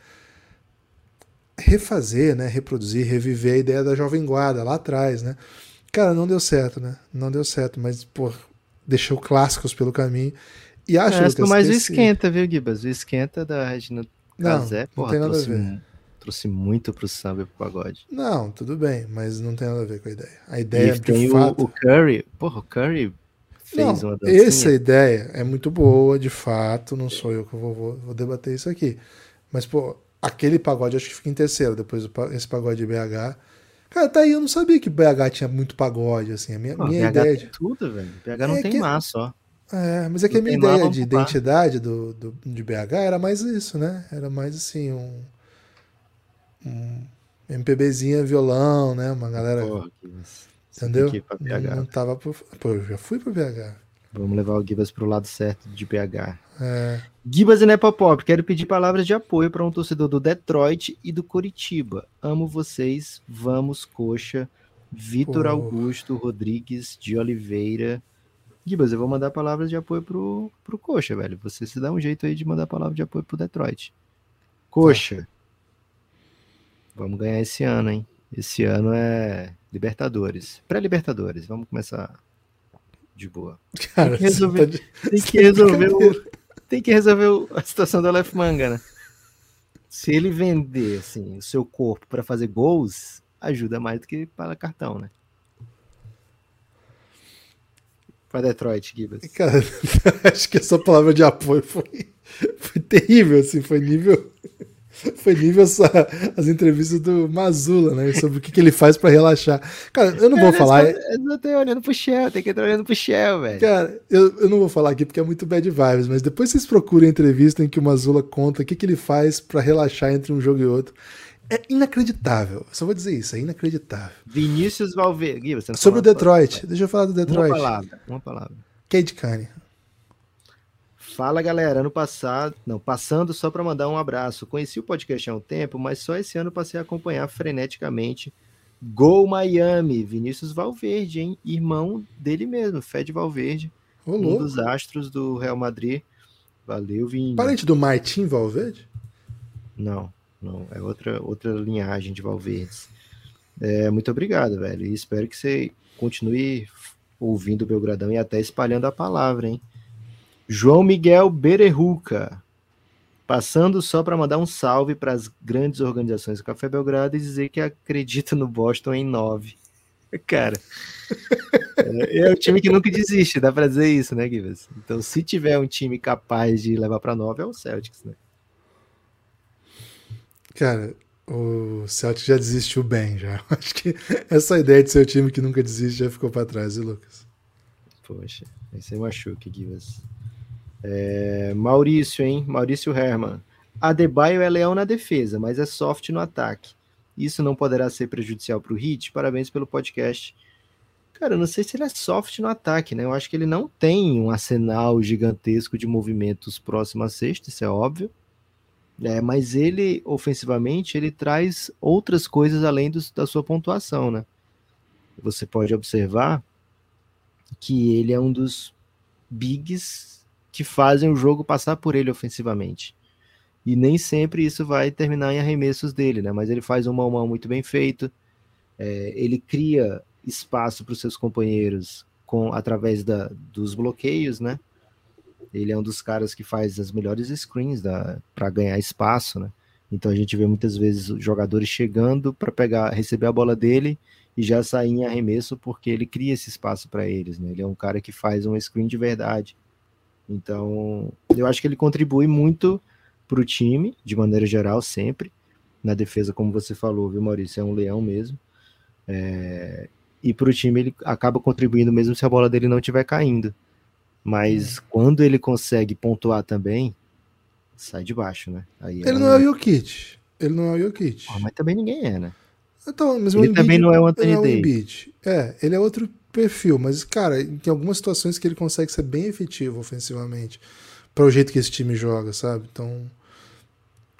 refazer, né? Reproduzir, reviver a ideia da Jovem Guarda lá atrás, né? Cara, não deu certo, né? Não deu certo, mas, pô, deixou clássicos pelo caminho. E acho, É, Lucas, mas que o esse- esquenta, viu, Gibas? O esquenta da Regina Não, Casé, não porra, tem nada a trouxe, ver. mu- trouxe muito pro samba e pro pagode. Não, tudo bem, mas não tem nada a ver com a ideia. A ideia, e tem de o, fato... o Curry, porra, o Curry fez Não, uma dancinha. essa ideia é muito boa, de fato, não sou eu que vou, vou, vou debater isso aqui. Mas, pô, aquele pagode acho que fica em terceiro, depois esse pagode de BH. Cara, tá aí, eu não sabia que BH tinha muito pagode, assim. A minha, Pô, minha BH ideia. tem De, tudo, velho. BH não É tem que- só. É, mas é que a minha ideia de identidade do, do, de BH era mais isso, né? Era mais assim, um. um MPBzinha, violão, né? Uma galera. Porra, entendeu? que BH. Não, tava por. Pô, eu já fui pro BH. Vamos levar o Gibas pro lado certo de BH. É. Gibas e Nepopop, quero pedir palavras de apoio para um torcedor do Detroit e do Coritiba. Amo vocês, vamos, coxa. Vitor. Augusto Rodrigues de Oliveira. Gibas, eu vou mandar palavras de apoio pro, pro Coxa, velho. Você se dá um jeito aí de mandar palavra de apoio pro Detroit. Coxa. Vamos ganhar esse ano, hein? Esse ano é Libertadores. Pré-Libertadores. Vamos começar de boa. Cara, tem que resolver, tá de... tem que resolver, o, tem que resolver a situação do Aleph Manga, né? Se ele vender assim, o seu corpo para fazer gols, ajuda mais do que para cartão, né? Para Detroit, Gibbs. Cara, acho que essa palavra de apoio foi, foi terrível, assim, foi nível. Foi nível essa, as entrevistas do Mazula, né? Sobre o que, que ele faz para relaxar. Cara, eu não vou falar. Eu não tô olhando pro Shell, tem que entrar olhando pro Shell, velho. Cara, eu, eu não vou falar aqui porque é muito bad vibes, mas depois vocês procurem a entrevista em que o Mazula conta o que, que ele faz para relaxar entre um jogo e outro. É inacreditável. Só vou dizer isso, é inacreditável. Vinícius Valverde. Sobre o Detroit. Deixa eu falar do Detroit. Uma palavra, uma palavra. Cade Cunningham. Fala galera, ano passado, não, passando só para mandar um abraço. Conheci o podcast há um tempo, mas só esse ano passei a acompanhar freneticamente Gol Miami, Vinícius Valverde, hein? Irmão dele mesmo, Fed Valverde, um dos astros do Real Madrid. Valeu, Vinícius. Parente do Martin Valverde? Não, não, é outra outra linhagem de Valverdes. É, muito obrigado, velho. E espero que você continue ouvindo o Belgradão e até espalhando a palavra, hein? João Miguel Bererruca, passando só para mandar um salve para as grandes organizações do Café Belgrado e dizer que acredita no Boston em nove. Cara, é, é o time que nunca desiste, dá para dizer isso, né, Givas? Então, se tiver um time capaz de levar para nove, é o Celtics, né? Cara, o Celtics já desistiu bem, já. Acho que essa ideia de ser o time que nunca desiste já ficou para trás, viu, Lucas? Poxa, esse é machuque, Givas. É, Maurício, hein? Maurício Herman. Adebayo é leão na defesa, mas é soft no ataque. Isso não poderá ser prejudicial para o Hit? Parabéns pelo podcast. Cara, eu não sei se ele é soft no ataque, né? Eu acho que ele não tem um arsenal gigantesco de movimentos próximo à sexta, isso é óbvio. É, mas ele, ofensivamente, ele traz outras coisas além do, da sua pontuação, né? Você pode observar que ele é um dos bigs que fazem o jogo passar por ele ofensivamente. E nem sempre isso vai terminar em arremessos dele, né? Mas ele faz um mão-mão muito bem feito. É, ele cria espaço para os seus companheiros com através da, dos bloqueios, né? Ele é um dos caras que faz as melhores screens para ganhar espaço, né? Então a gente vê muitas vezes os jogadores chegando para pegar, receber a bola dele e já sair em arremesso porque ele cria esse espaço para eles, né? Ele é um cara que faz um screen de verdade. Então, eu acho que ele contribui muito para o time, de maneira geral, sempre. Na defesa, como você falou, viu, Maurício? É um leão mesmo. É... E para o time, ele acaba contribuindo mesmo se a bola dele não estiver caindo. Mas é. quando ele consegue pontuar também, sai de baixo, né? Aí ele é não é o Jokic. Ele não é o Jokic. Ah, mas também ninguém é, né? Então, mas ele também não é o Anthony é Davis. É, ele é outro perfil, mas, cara, tem algumas situações que ele consegue ser bem efetivo ofensivamente para o jeito que esse time joga, sabe? Então,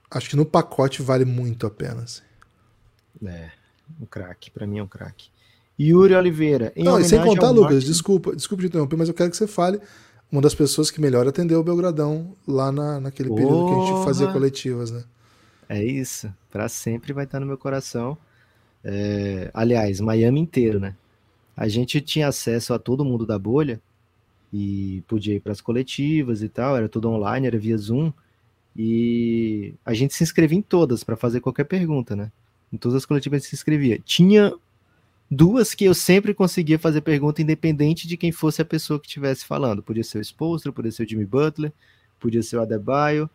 acho que no pacote vale muito a pena. Assim. É, um craque, para mim é um craque. Yuri Oliveira. Não, e sem contar, Lucas, Martin... desculpa, desculpa te interromper, mas eu quero que você fale uma das pessoas que melhor atendeu o Belgradão lá na, naquele Porra. período que a gente fazia coletivas, né? É isso, para sempre vai estar no meu coração. É, aliás, Miami inteiro, né? a gente tinha acesso a todo mundo da bolha e podia ir para as coletivas e tal, era tudo online, era via Zoom, e a gente se inscrevia em todas para fazer qualquer pergunta, né? Em todas as coletivas a gente se inscrevia. Tinha duas que eu sempre conseguia fazer pergunta independente de quem fosse a pessoa que estivesse falando. Podia ser o Spolstra, podia ser o Jimmy Butler, podia ser o Adebayo,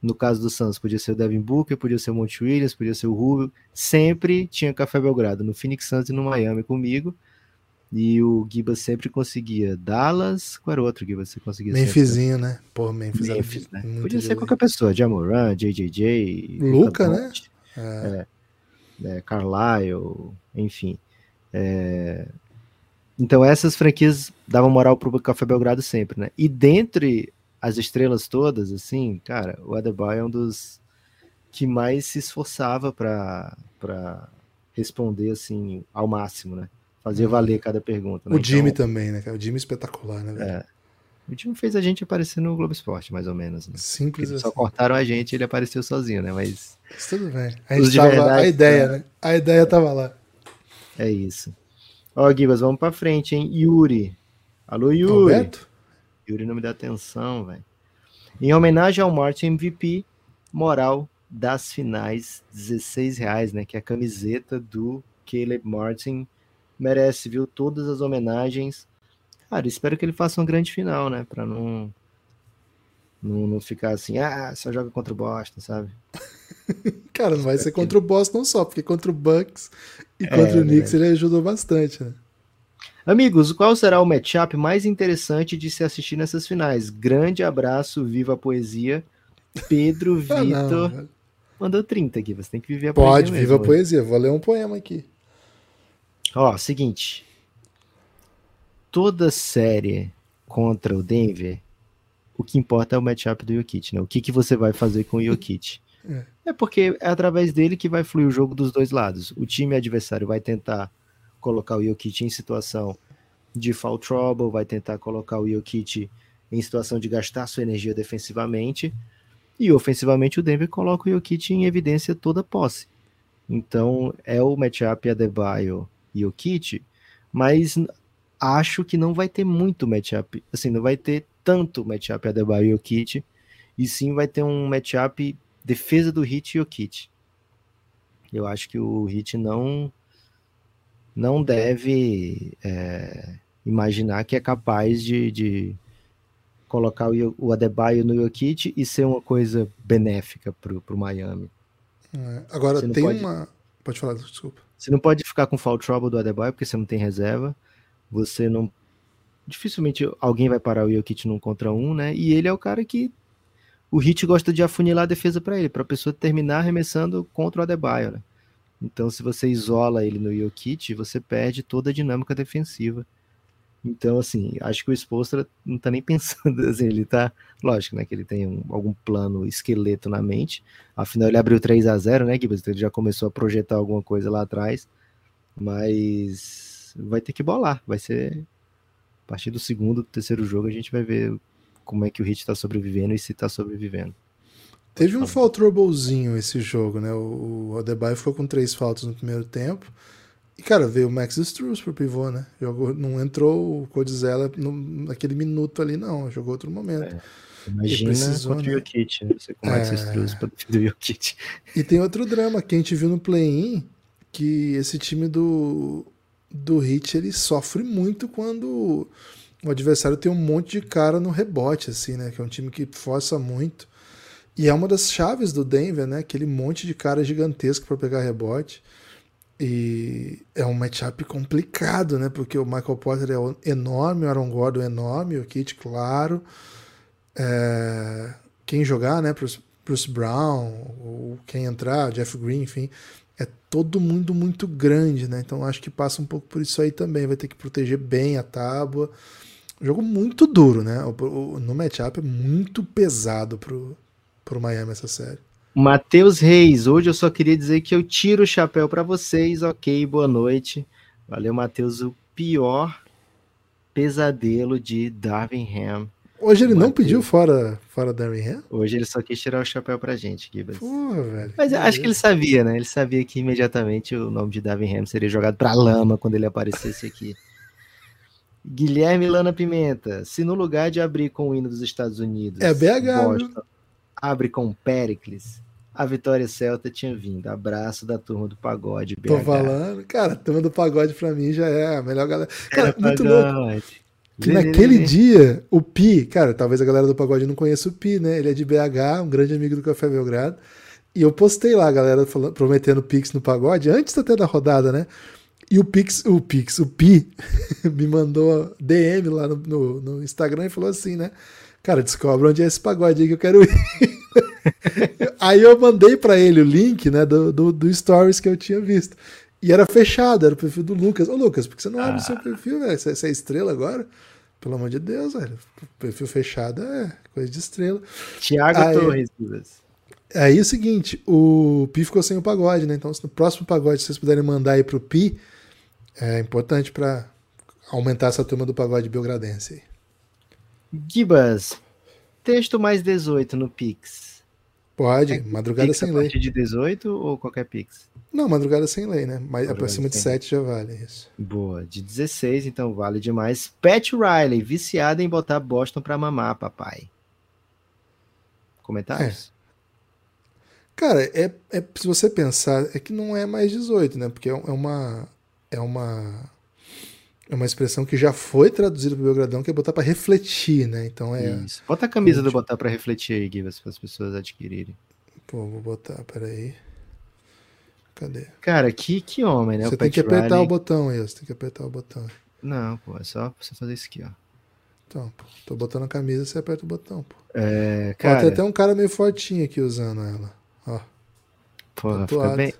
no caso do Santos podia ser o Devin Booker, podia ser o Monte Williams, podia ser o Rubio. Sempre tinha Café Belgrado no Phoenix Suns e no Miami comigo. E o Gibas sempre conseguia Dallas. Qual era o outro que você conseguia? Memphisinho, né? Pô, Memphis, Memphis né? Podia ser qualquer pessoa. Jamoran, JJJ. Luca, né? É. É, Carlisle, enfim. É... Então essas franquias davam moral pro Café Belgrado sempre, né? E dentre as estrelas todas, assim, cara, o Adebayo é um dos que mais se esforçava para responder, assim, ao máximo, né? Fazia valer cada pergunta. Né? O Jimmy então, também, né? O Jimmy é espetacular, né? É. O Jimmy fez a gente aparecer no Globo Esporte, mais ou menos. Né? Simples assim. Só cortaram a gente e ele apareceu sozinho, né? Mas. Tudo bem. A, gente tava, verdade, a ideia, né? A ideia tava lá. É isso. Ó, Gibas, vamos pra frente, hein? Yuri. Alô, Yuri. Roberto? Yuri não me dá atenção, velho. Em homenagem ao Martin MVP, moral das finais, 16 reais, né? Que é a camiseta do Caleb Martin. Merece, viu? Todas as homenagens. Cara, espero que ele faça uma grande final, né? Pra não, não, não ficar assim, ah, só joga contra o Boston, sabe? Cara, não vai ser contra o Boston só, porque contra o Bucks e contra o Knicks ele ajudou bastante, né? Amigos, qual será o matchup mais interessante de se assistir nessas finais? Grande abraço, viva a poesia. Pedro Ah, Vitor não, mandou 30 aqui, você tem que viver a Pode, poesia. viva a poesia. Vou ler um poema aqui. Ó, seguinte. Toda série contra o Denver, o que importa é o matchup do Jokic, né? O que, que você vai fazer com o Jokic? É. é porque é através dele que vai fluir o jogo dos dois lados. O time adversário vai tentar colocar o Jokic em situação de foul trouble, vai tentar colocar o Jokic em situação de gastar sua energia defensivamente, e ofensivamente o Denver coloca o Jokic em evidência toda posse. Então é o matchup Adebayo e Jokic, mas acho que não vai ter muito matchup, assim, não vai ter tanto matchup Adebayo e Jokic, e sim vai ter um matchup defesa do Hit e Jokic. Eu acho que o Hit não não deve é, imaginar que é capaz de, de colocar o, o Adebayo no Jokic e ser uma coisa benéfica pro, pro Miami. É, Agora, tem pode- uma. Pode falar, desculpa. Você não pode ficar com foul trouble do Adebayo porque você não tem reserva. Você não. Dificilmente alguém vai parar o Jokic num contra um, né? E ele é o cara que o Hit gosta de afunilar a defesa para ele, para a pessoa terminar arremessando contra o Adebayo, né? Então, se você isola ele no Jokic, você perde toda a dinâmica defensiva. Então, assim, acho que o Spolstra não tá nem pensando, assim, ele tá, lógico, né, que ele tem um- algum plano esqueleto na mente, afinal ele abriu 3 a 0 né, Gibbs, então ele já começou a projetar alguma coisa lá atrás, mas vai ter que bolar, vai ser, a partir do segundo, terceiro jogo, a gente vai ver como é que o Hit tá sobrevivendo e se tá sobrevivendo. Teve um falar. foul troublezinho esse jogo, né? O, Adebayo ficou com três faltas no primeiro tempo. E, cara, veio o Max Struz pro pivô, né? Jogou, não entrou o Codizella no- naquele minuto ali, não. Jogou outro momento. É. Imagina precisou, contra né? o Jokic, né? Você com o Max É. Struz pra defender o Jokic. E tem outro drama que a gente viu no play-in, que esse time do, do Hit, ele sofre muito quando o adversário tem um monte de cara no rebote, assim, né? Que é um time que força muito. E é uma das chaves do Denver, né? Aquele monte de cara gigantesco para pegar rebote. E é um matchup complicado, né? Porque o Michael Porter é enorme, o Aaron Gordon é enorme, o Kit, claro. É, Quem jogar, né? Bruce, Brown, ou quem entrar, Jeff Green, enfim. É todo mundo muito grande, né? Então acho que passa um pouco por isso aí também. Vai ter que proteger bem a tábua. Jogo muito duro, né? O, o, no matchup é muito pesado pro, pro Miami essa série. Matheus Reis, hoje eu só queria dizer que eu tiro o chapéu para vocês, ok, boa noite. Valeu, Matheus, o pior pesadelo de Darvin Ham. Hoje ele não Mateus. pediu fora, fora Darren Ham? Hoje ele só quis tirar o chapéu pra gente, Gibas. Porra, velho. Mas eu acho que ele sabia, né? Ele sabia que imediatamente o nome de Darvin Ham seria jogado pra lama quando ele aparecesse aqui. Guilherme Lana Pimenta, se no lugar de abrir com o hino dos Estados Unidos, É BH, Boston, abre com Pericles, a vitória celta tinha vindo. Abraço da turma do pagode. Tô BH. falando. Cara, a turma do pagode pra mim já é a melhor galera. Cara, É, muito pagode. louco. Que naquele dia, o Pi, cara, talvez a galera do pagode não conheça o Pi, né? Ele é de BH, um grande amigo do Café Belgrado. E eu postei lá, a galera falando, prometendo Pix no pagode, antes até da rodada, né? E o Pix, o Pix, o Pi, me mandou DM lá no, no, no Instagram e falou assim, né? Cara, descobre onde é esse pagode aí que eu quero ir. aí eu mandei pra ele o link, né, do, do, do Stories que eu tinha visto. E era fechado, era o perfil do Lucas. Ô, Lucas, por que você não abre o seu perfil, velho? Você, você é estrela agora? Pelo amor de Deus, velho. Perfil fechado é coisa de estrela. Thiago é. Torres. Gibas. Aí é o seguinte, o Pi ficou sem o pagode, né? Então, se no próximo pagode vocês puderem mandar aí pro Pi, é importante pra aumentar essa turma do pagode belgradense aí. Gibas, texto mais 18 no Pix. Pode, madrugada Pix sem a lei. partir de 18 ou qualquer Pix? Não, madrugada sem lei, né? Mas Madrugada pra cima de sem 7 já vale isso. Boa, de 16, então vale demais. Pat Riley, viciada em botar Boston pra mamar, papai. Comentários? Cara, é, é, se você pensar, é que não é mais 18, né? Porque é é uma. É uma. É uma expressão que já foi traduzida pro Belgradão, que é botar pra refletir, né? Então é. Isso. Bota a camisa do botar pra refletir aí, Givas, para as pessoas adquirirem. Pô, vou botar, peraí. Cadê? Cara, que, que homem, né? você tem Pat que apertar Riley. o botão aí, você tem que apertar o botão. Não, pô, é só você fazer isso aqui, ó. Então, pô, tô botando a camisa, você aperta o botão, pô. É, Ó, cara, tem até um cara meio fortinho aqui usando ela. Ó, porra, fica bem.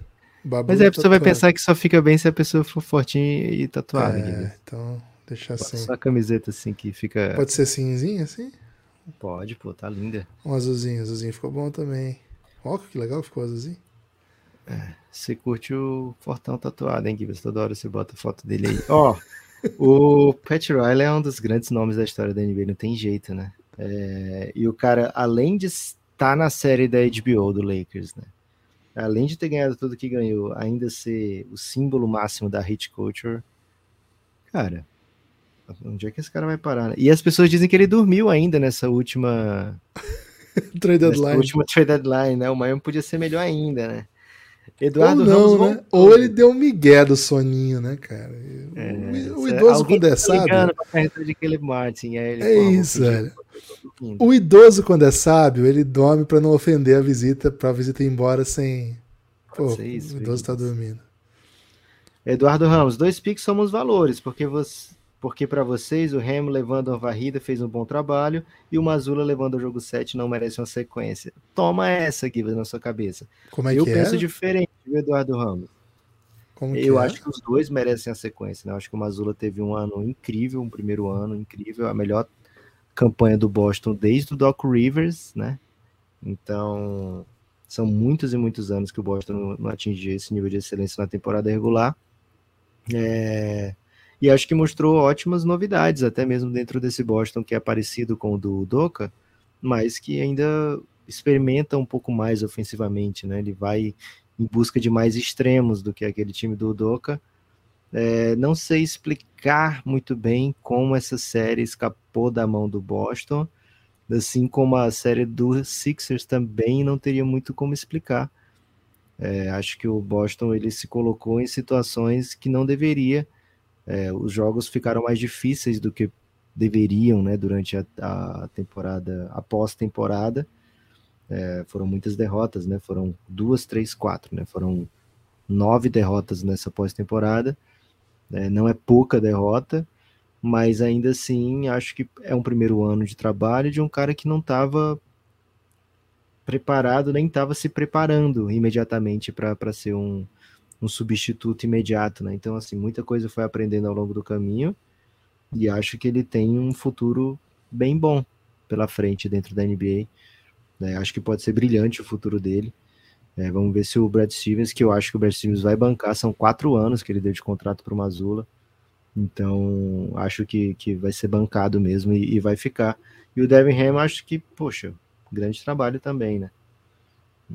babu Mas aí a pessoa vai tatuado. pensar que só fica bem se a pessoa for fortinha e tatuada. É, então, deixa Bota assim. Só a camiseta assim que fica. Pode ser cinzinho assim? Pode, pô, tá linda. Um azulzinho, azulzinho ficou bom também. Ó, que legal que ficou o azulzinho. Você curte o Fortão tatuado, hein, Gibas? Toda hora você bota foto dele aí. Ó, o Pat Riley é um dos grandes nomes da história da NBA, não tem jeito, né? É, e o cara, além de estar na série da HBO do Lakers, né? Além de ter ganhado tudo que ganhou, ainda ser o símbolo máximo da hit culture, cara, onde é que esse cara vai parar? Né? E as pessoas dizem que ele dormiu ainda nessa última Trade Nessa deadline. última trade deadline, né? O Miami podia ser melhor ainda, né? Ou Eduardo não, Ramos né? voltou. Ou ele deu um migué do soninho, né, cara? É, o, o é- idoso quando é tá sábio. de Caleb Martin, aí ele, É isso, velho. O idoso, quando é sábio, ele dorme pra não ofender a visita, pra visita ir embora sem. Pô, Pode isso, o idoso tá Vinícius. dormindo. Eduardo Ramos, dois picks somos valores, porque você, porque para vocês o Remo levando uma varrida fez um bom trabalho e o Mazula levando o jogo 7 não merece uma sequência. Toma essa, Guilherme, na sua cabeça. Como é eu que penso é? diferente, viu, Eduardo Ramos? Como que Eu é? acho que os dois merecem a sequência, né? Eu acho que o Mazula teve um ano incrível, um primeiro ano incrível, a melhor campanha do Boston desde o Doc Rivers, né? Então, são muitos e muitos anos que o Boston não, não atingia esse nível de excelência na temporada regular. É, E acho que mostrou ótimas novidades, até mesmo dentro desse Boston que é parecido com o do Doca, mas que ainda experimenta um pouco mais ofensivamente, né? Ele vai em busca de mais extremos do que aquele time do Udoka. É, não sei explicar muito bem como essa série escapou da mão do Boston, assim como a série do Sixers também não teria muito como explicar. É, acho que o Boston ele se colocou em situações que não deveria. É, os jogos ficaram mais difíceis do que deveriam, né, durante a, a temporada, a pós-temporada. É, foram muitas derrotas, né? Foram duas, três, quatro, né? Foram nove derrotas nessa pós-temporada. É, não é pouca derrota, mas ainda assim acho que é um primeiro ano de trabalho de um cara que não estava preparado, nem estava se preparando imediatamente para ser um, um substituto imediato, né? Então, assim, muita coisa foi aprendendo ao longo do caminho e acho que ele tem um futuro bem bom pela frente dentro da NBA. né? Acho que pode ser brilhante o futuro dele. É, vamos ver se o Brad Stevens, que eu acho que o Brad Stevens vai bancar, são quatro anos que ele deu de contrato para o Mazula. Então, acho que, que vai ser bancado mesmo e, e vai ficar. E o Devin Ham, acho que, poxa, grande trabalho também, né?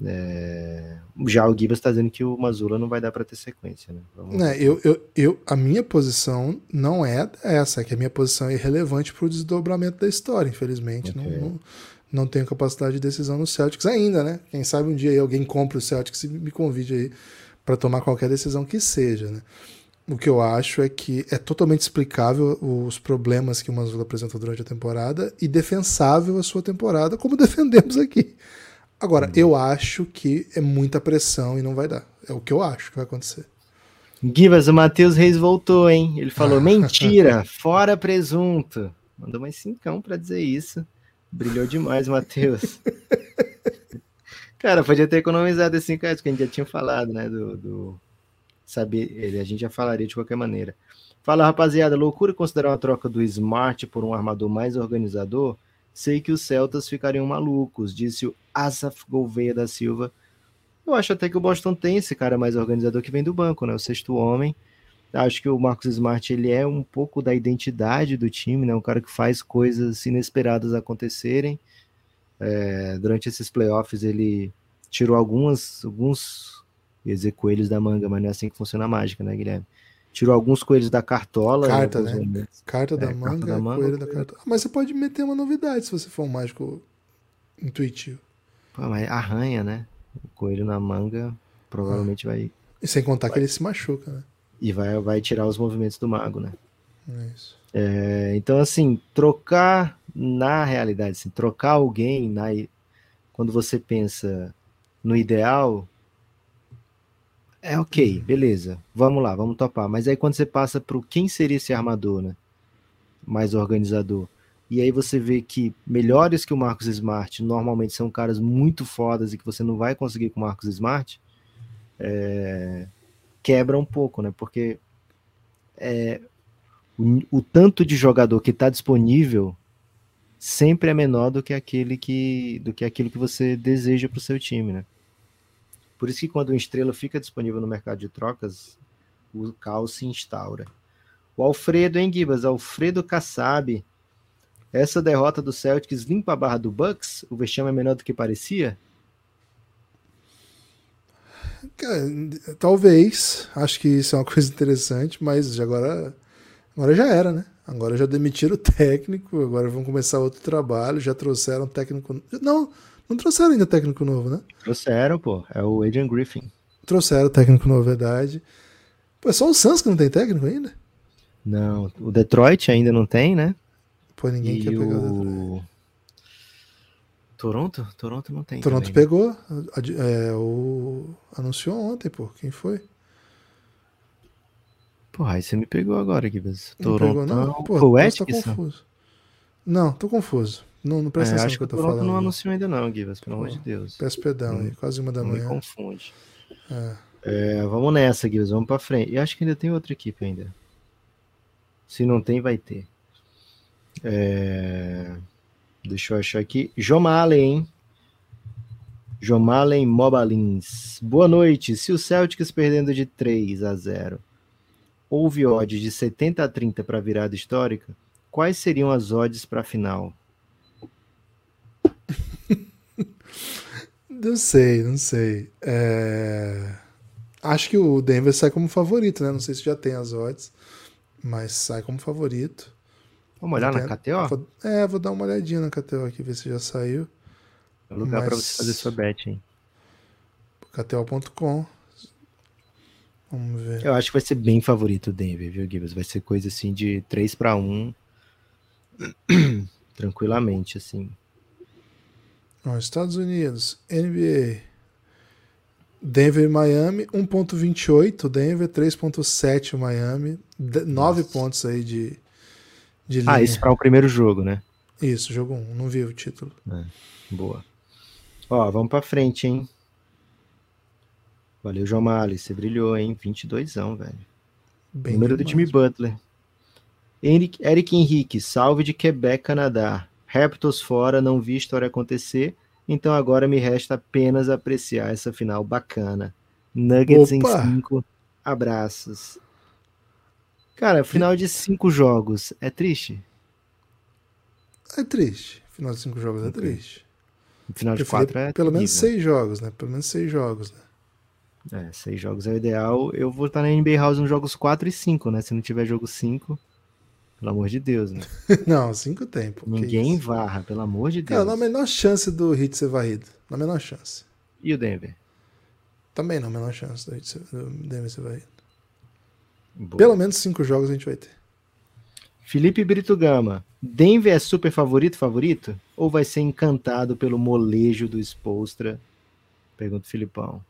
É, já o Gibas está dizendo que o Mazula não vai dar para ter sequência, né? Vamos Né, eu, eu, eu, a minha posição não é essa, é que a minha posição é irrelevante para o desdobramento da história, infelizmente. Ok. Não, não, não tenho capacidade de decisão no Celtics ainda, né? Quem sabe um dia alguém compre o Celtics e me convide aí para tomar qualquer decisão que seja, né? O que eu acho é que é totalmente explicável os problemas que o Mazula apresentou durante a temporada e defensável a sua temporada, como defendemos aqui. Agora, eu acho que é muita pressão e não vai dar. É o que eu acho que vai acontecer. Gibas, o Matheus Reis voltou, hein? Ele falou: mentira, fora presunto. Mandou mais cincão para dizer isso. Brilhou demais, Matheus. Cara, podia ter economizado esse 5 reais, que a gente já tinha falado, né? Do, do saber, ele, a gente já falaria de qualquer maneira. Fala, rapaziada, loucura considerar uma troca do Smart por um armador mais organizador? Sei que os Celtas ficariam malucos, disse o Asaf Gouveia da Silva. Eu acho até que o Boston tem esse cara mais organizador que vem do banco, né? O sexto homem. Acho que o Marcos Smart ele é um pouco da identidade do time, né? Um cara que faz coisas inesperadas acontecerem. É, durante esses playoffs ele tirou algumas, alguns ia coelhos da manga, mas não é assim que funciona a mágica, né, Guilherme? Tirou alguns coelhos da cartola. Carta, né? Carta é, da manga, carta da manga coelho da cartola. Mas você pode meter uma novidade se você for um mágico intuitivo. Pô, mas arranha, né? O coelho na manga provavelmente ah. vai. E sem contar vai. que ele se machuca, né? E vai, vai tirar os movimentos do mago, né? É isso. É, então, assim, trocar na realidade, assim, trocar alguém na, quando você pensa no ideal, é ok, beleza, vamos lá, vamos topar. Mas aí quando você passa para quem seria esse armador, né? Mais organizador. E aí você vê que melhores que o Marcos Smart normalmente são caras muito fodas e que você não vai conseguir com o Marcos Smart, é, quebra um pouco, né? Porque é, o, o tanto de jogador que está disponível sempre é menor do que aquele que do que aquilo que você deseja para o seu time, né? Por isso que quando uma estrela fica disponível no mercado de trocas, o caos se instaura. O Alfredo, hein, Gibas? Alfredo Kassab. Essa derrota do Celtics limpa a barra do Bucks? O vexame é menor do que parecia? Talvez. Acho que isso é uma coisa interessante, mas agora, agora já era, né? Agora já demitiram o técnico, agora vão começar outro trabalho, já trouxeram técnico. Não, não trouxeram ainda técnico novo, né? Trouxeram, pô. É o Adrian Griffin. Trouxeram técnico novo, verdade. Pô, é só o Suns que não tem técnico ainda? Não, o Detroit ainda não tem, né? Pô, ninguém e quer pegar o Detroit. Toronto? Toronto não tem. Toronto também, pegou. É, o... Anunciou ontem, pô. Quem foi? Porra, aí você me pegou agora, Gibbs. Toronto. Não pegou, não? Pô, o Tá confuso. Não, tô confuso. Não, não presta é, atenção no que eu tô falando. não anunciou ainda não, Gibbs, pelo amor de Deus. Peço perdão aí, quase uma da não manhã. Me confunde. É. É, vamos nessa, Gibbs, vamos pra frente. E acho que ainda tem outra equipe ainda. Se não tem, vai ter. É... Deixa eu achar aqui. Jomalen, Jomalen Mobalins. Boa noite. Se o Celtics perdendo de 3 a 0 houve odds de 70 a 30 para virada histórica, quais seriam as odds para a final? Não sei, não sei. É... Acho que o Denver sai como favorito, né? Não sei se já tem as odds, mas sai como favorito. Vamos olhar na KTO? É, vou dar uma olhadinha na KTO aqui, ver se já saiu. É lugar mas... para você fazer sua bet, hein? KTO.com. Vamos ver. Eu acho que vai ser bem favorito o Denver, viu, Gibbs? Vai ser coisa assim de 3 para 1. Tranquilamente, assim. Ó, Estados Unidos, NBA. Denver e Miami, 1.28 Denver, 3.7 o Miami, 9 pontos aí de, de linha. Ah, isso para o primeiro jogo, né? Isso, jogo 1, não vi o título. É, boa. Ó, vamos para frente, hein? Valeu, João Mali. Você brilhou, hein? 22 velho. Bem Número demais. do time Butler. Eric, Eric Henrique, salve de Quebec, Canadá. Raptors fora, não vi história acontecer, então agora me resta apenas apreciar essa final bacana. Nuggets Opa. em 5. Abraços. Cara, final de cinco jogos é triste? É triste. Final de cinco jogos é okay. triste. Final de quatro é. Pelo menos seis jogos, né? Pelo menos seis jogos, né? É, seis jogos é o ideal. Eu vou estar na NBA House nos jogos 4 e 5, né? Se não tiver jogo 5, pelo amor de Deus, né? não, 5 tem. Pô, Ninguém varra, pelo amor de Deus. Cara, na menor chance do Hit ser varrido. Na menor chance. E o Denver? Também não, menor chance do, Hit ser, do Denver ser varrido. Boa. Pelo menos 5 jogos a gente vai ter. Felipe Brito Gama. Denver é super favorito, favorito? Ou vai ser encantado pelo molejo do Spolstra? Pergunta o Filipão.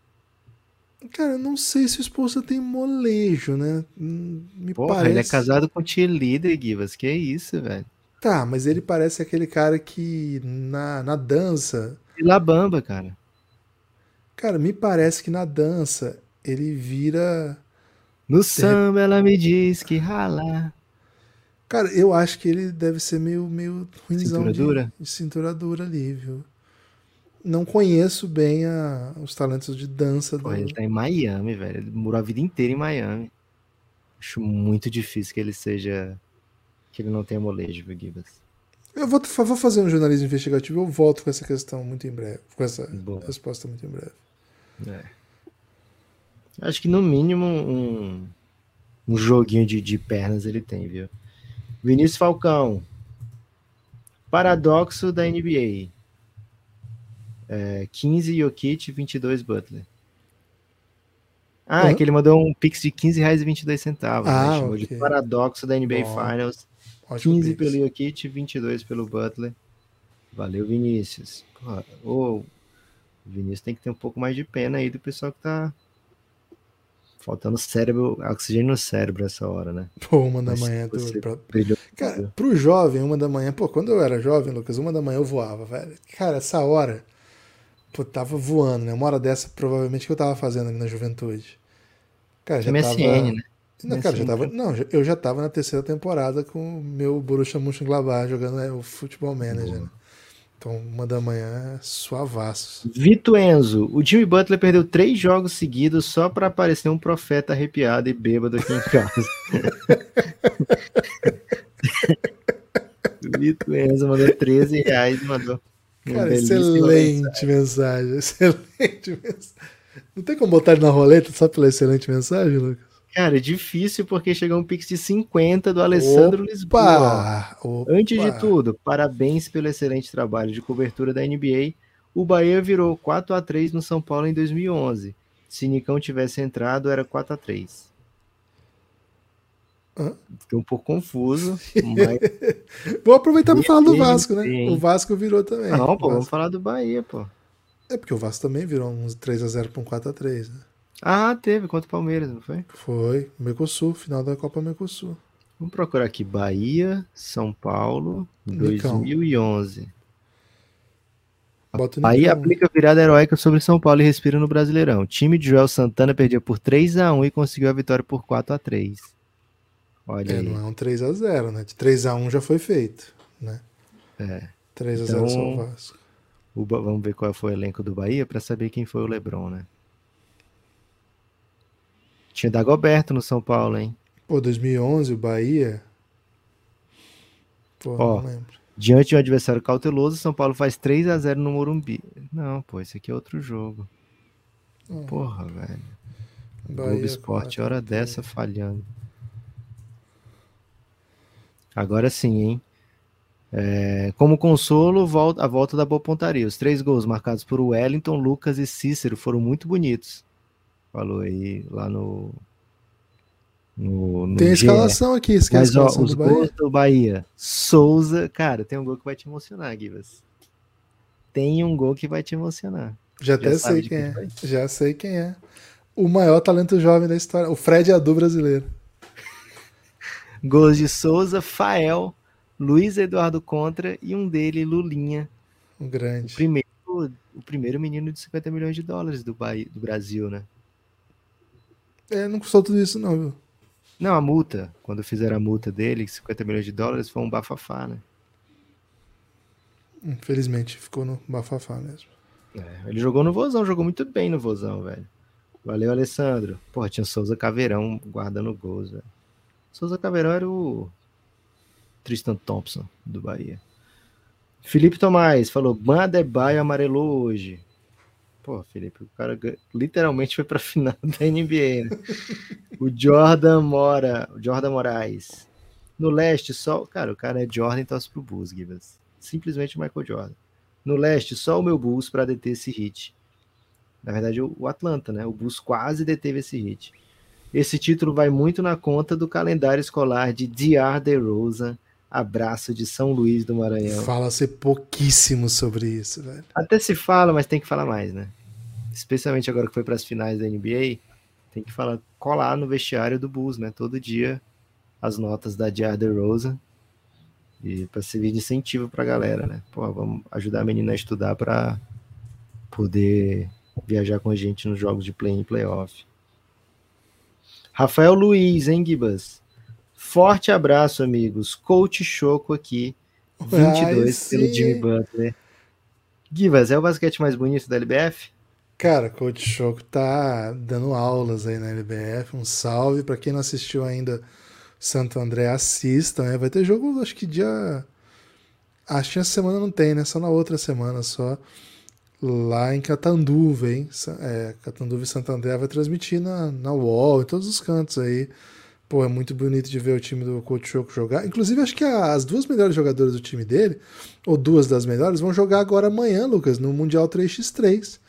Cara, não sei se o esposa tem molejo, né? Hum, me Porra, parece... ele é casado com cheerleader, Givas. Que é isso, velho? Tá, mas ele parece aquele cara que na, na dança. Labamba, cara. Cara, me parece que na dança ele vira. No samba ela me diz que rala. Cara, eu acho que ele deve ser meio, meio ruimzão cintura de, dura? de cintura dura ali, viu? Não conheço bem a, os talentos de dança. Pô, do... Ele tá em Miami, velho. Ele morou a vida inteira em Miami. Acho muito difícil que ele seja. que ele não tenha molejo, viu, Gibas? Eu vou, vou fazer um jornalismo investigativo eu volto com essa questão muito em breve. Com essa Boa. resposta muito em breve. É. Acho que no mínimo um, um joguinho de, de pernas ele tem, viu? Vinícius Falcão. Paradoxo da NBA. É, 15 Jokic, 22 Butler. Ah, Hã? é que ele mandou um pix de 15 reais e 22 centavos. Ah, né? Chamou de paradoxo da NBA Bom. Finals. Ótimo 15 pix. pelo Jokic, 22 pelo Butler. Valeu, Vinícius. Porra, ô, o Vinícius tem que ter um pouco mais de pena aí do pessoal que tá faltando cérebro, oxigênio no cérebro essa hora, né? Pô, uma da Mas manhã. você pra-. Cara, pro jovem, uma da manhã. Pô, quando eu era jovem, Lucas, uma da manhã eu voava, velho. Cara, essa hora. Pô, tava voando, né? Uma hora dessa, provavelmente, que eu tava fazendo ali na juventude. Cara, já MSN, tava. né? Não, cara, já tava. Não, eu já tava na terceira temporada com o meu Borussia Mönchengladbach jogando é, o Futebol Manager, né? Então, uma da manhã é suavaço. Vito Enzo, o Jimmy Butler perdeu três jogos seguidos só pra aparecer um profeta arrepiado e bêbado aqui em casa. Vito Enzo mandou 13 reais e mandou. Cara, excelente mensagem. Excelente mensagem. Não tem como botar ele na roleta só pela excelente mensagem, Lucas? Cara, é difícil porque chegou um pix de 50 do Alessandro Lisboa. Opa! Opa! Antes de tudo, parabéns pelo excelente trabalho de cobertura da NBA. O Bahia virou 4 a 3 no São Paulo em 2011. Se Nicão tivesse entrado, era 4 a 3 Hã? Fiquei um pouco confuso, mas Vou aproveitar para falar do Vasco, né? sim. O Vasco virou também. não, pô, vamos falar do Bahia, pô. É porque o Vasco também virou uns 3x0 para um 4x3, né? Ah, teve contra o Palmeiras, não foi? Foi. Mercosul, final da Copa Mercosul. Vamos procurar aqui Bahia, São Paulo, Nicão. 2011. Bota Bahia Nicão. aplica virada heróica sobre São Paulo e respira no Brasileirão. O time de Joel Santana perdia por 3 a 1 e conseguiu a vitória por 4 a 3 Olha É, aí. não é um 3x0, né? De 3x1 já foi feito, né? É. 3x0 Então- só o Vasco. O vamos ver qual foi o elenco do Bahia para saber quem foi o Lebron, né? Tinha Dagoberto no São Paulo, hein? Pô, 2011, o Bahia. Pô, Ó. não lembro. Diante de um adversário cauteloso, São Paulo faz 3 a 0 no Morumbi. Não, pô, esse aqui é outro jogo. Hum. Porra, velho. Bahia, Globo Esporte, hora 4x3. dessa falhando. Agora sim, hein? É, como consolo, a volta da boa pontaria. Os três gols marcados por Wellington, Lucas e Cícero foram muito bonitos. Falou aí lá no. no, no Tem a escalação aqui, esse que a Mas ó, escalação os do Bahia. gols do Bahia. Souza, cara, tem um gol que vai te emocionar, Givas. Tem um gol que vai te emocionar. Já até sabe sei quem é. Já sei quem é. O maior talento jovem da história. O Fred Adu brasileiro. Gols de Souza, Fael, Luiz Eduardo Contra e um dele, Lulinha. Um grande. Primeiro, o primeiro menino de 50 milhões de dólares do, Bahia, do Brasil, né? É, não custou tudo isso, não, viu? Não, a multa, quando fizeram a multa dele, 50 milhões de dólares, foi um bafafá, né? Infelizmente, ficou no bafafá mesmo. É, ele jogou no Vozão, jogou muito bem no Vozão, velho. Valeu, Alessandro. Porra, tinha Souza Caveirão guardando gols, velho. Souza Caveirão era o Tristan Thompson do Bahia. Felipe Tomás falou: Bandebaio amarelou hoje. Pô, Felipe, o cara literalmente foi pra final da NBA. Né? o Jordan Mora, o Jordan Moraes. No leste, só. Cara, o cara é Jordan e torce pro Bulls, Gibas. Simplesmente o Michael Jordan. No leste, só o meu Bulls para deter esse hit. Na verdade, o o Atlanta, né? O Bulls quase deteve esse hit. Esse título vai muito na conta do calendário escolar de D.R. DeRozan. Abraço de São Luís do Maranhão. Fala-se pouquíssimo sobre isso, velho. Até se fala, mas tem que falar mais, né? Especialmente agora que foi para as finais da NBA, tem que falar, colar no vestiário do Bulls, né? Todo dia as notas da D.R. DeRozan e para servir de incentivo para a galera, né? Pô, vamos ajudar a menina a estudar para poder viajar com a gente nos jogos de play e playoff. Rafael Luiz, hein, Gibas? Forte abraço, amigos. Coach Choco aqui. 22 Ai, pelo. Jimmy Butler. Givas, é o basquete mais bonito da LBF? Cara, Coach Choco tá dando aulas aí na LBF. Um salve pra quem não assistiu ainda Santo André, assista, né? Vai ter jogo, acho que dia. Acho que essa semana não tem, né? Só na outra semana só. Lá em Catanduva, hein? É, Catanduva e Santander vai transmitir na, na UOL, em todos os cantos aí. Pô, é muito bonito de ver o time do Choco jogar. Inclusive, acho que as duas melhores jogadoras do time dele, ou duas das melhores, vão jogar agora amanhã, Lucas, no Mundial 3x3.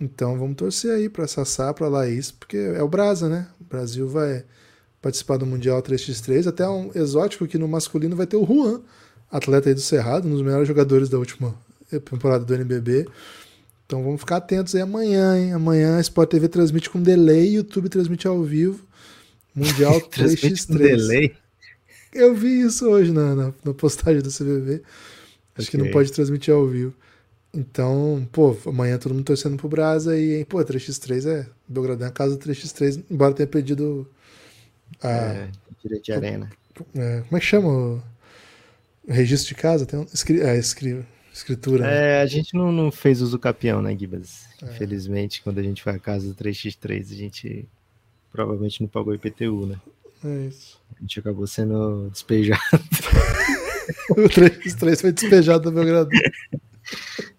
Então vamos torcer aí para Sassá, para Laís, porque é o Brasa, né? O Brasil vai participar do Mundial 3x3. Até um exótico que no masculino vai ter o Juan, atleta aí do Cerrado, um dos melhores jogadores da última temporada do NBB. Então vamos ficar atentos aí amanhã, hein? Amanhã a Sport TV transmite com delay, YouTube transmite ao vivo. Mundial 3x3. delay? Eu vi isso hoje na, na, na postagem do CBB. Acho okay. que não pode transmitir ao vivo. Então, pô, amanhã todo mundo torcendo pro Brasa e, hein, pô, 3x3 é. Belgradão é a casa do 3x3, embora tenha perdido a. É, direito de arena. É, como é que chama o, o registro de casa? Tem um, escri, é, escri, escritura. Né? É, né? a gente não, não fez uso capião, né, Gibas? É. Infelizmente, quando a gente vai à casa do 3x3, a gente provavelmente não pagou IPTU, né? É isso. A gente acabou sendo despejado. o 3x3 foi despejado do Belgradão.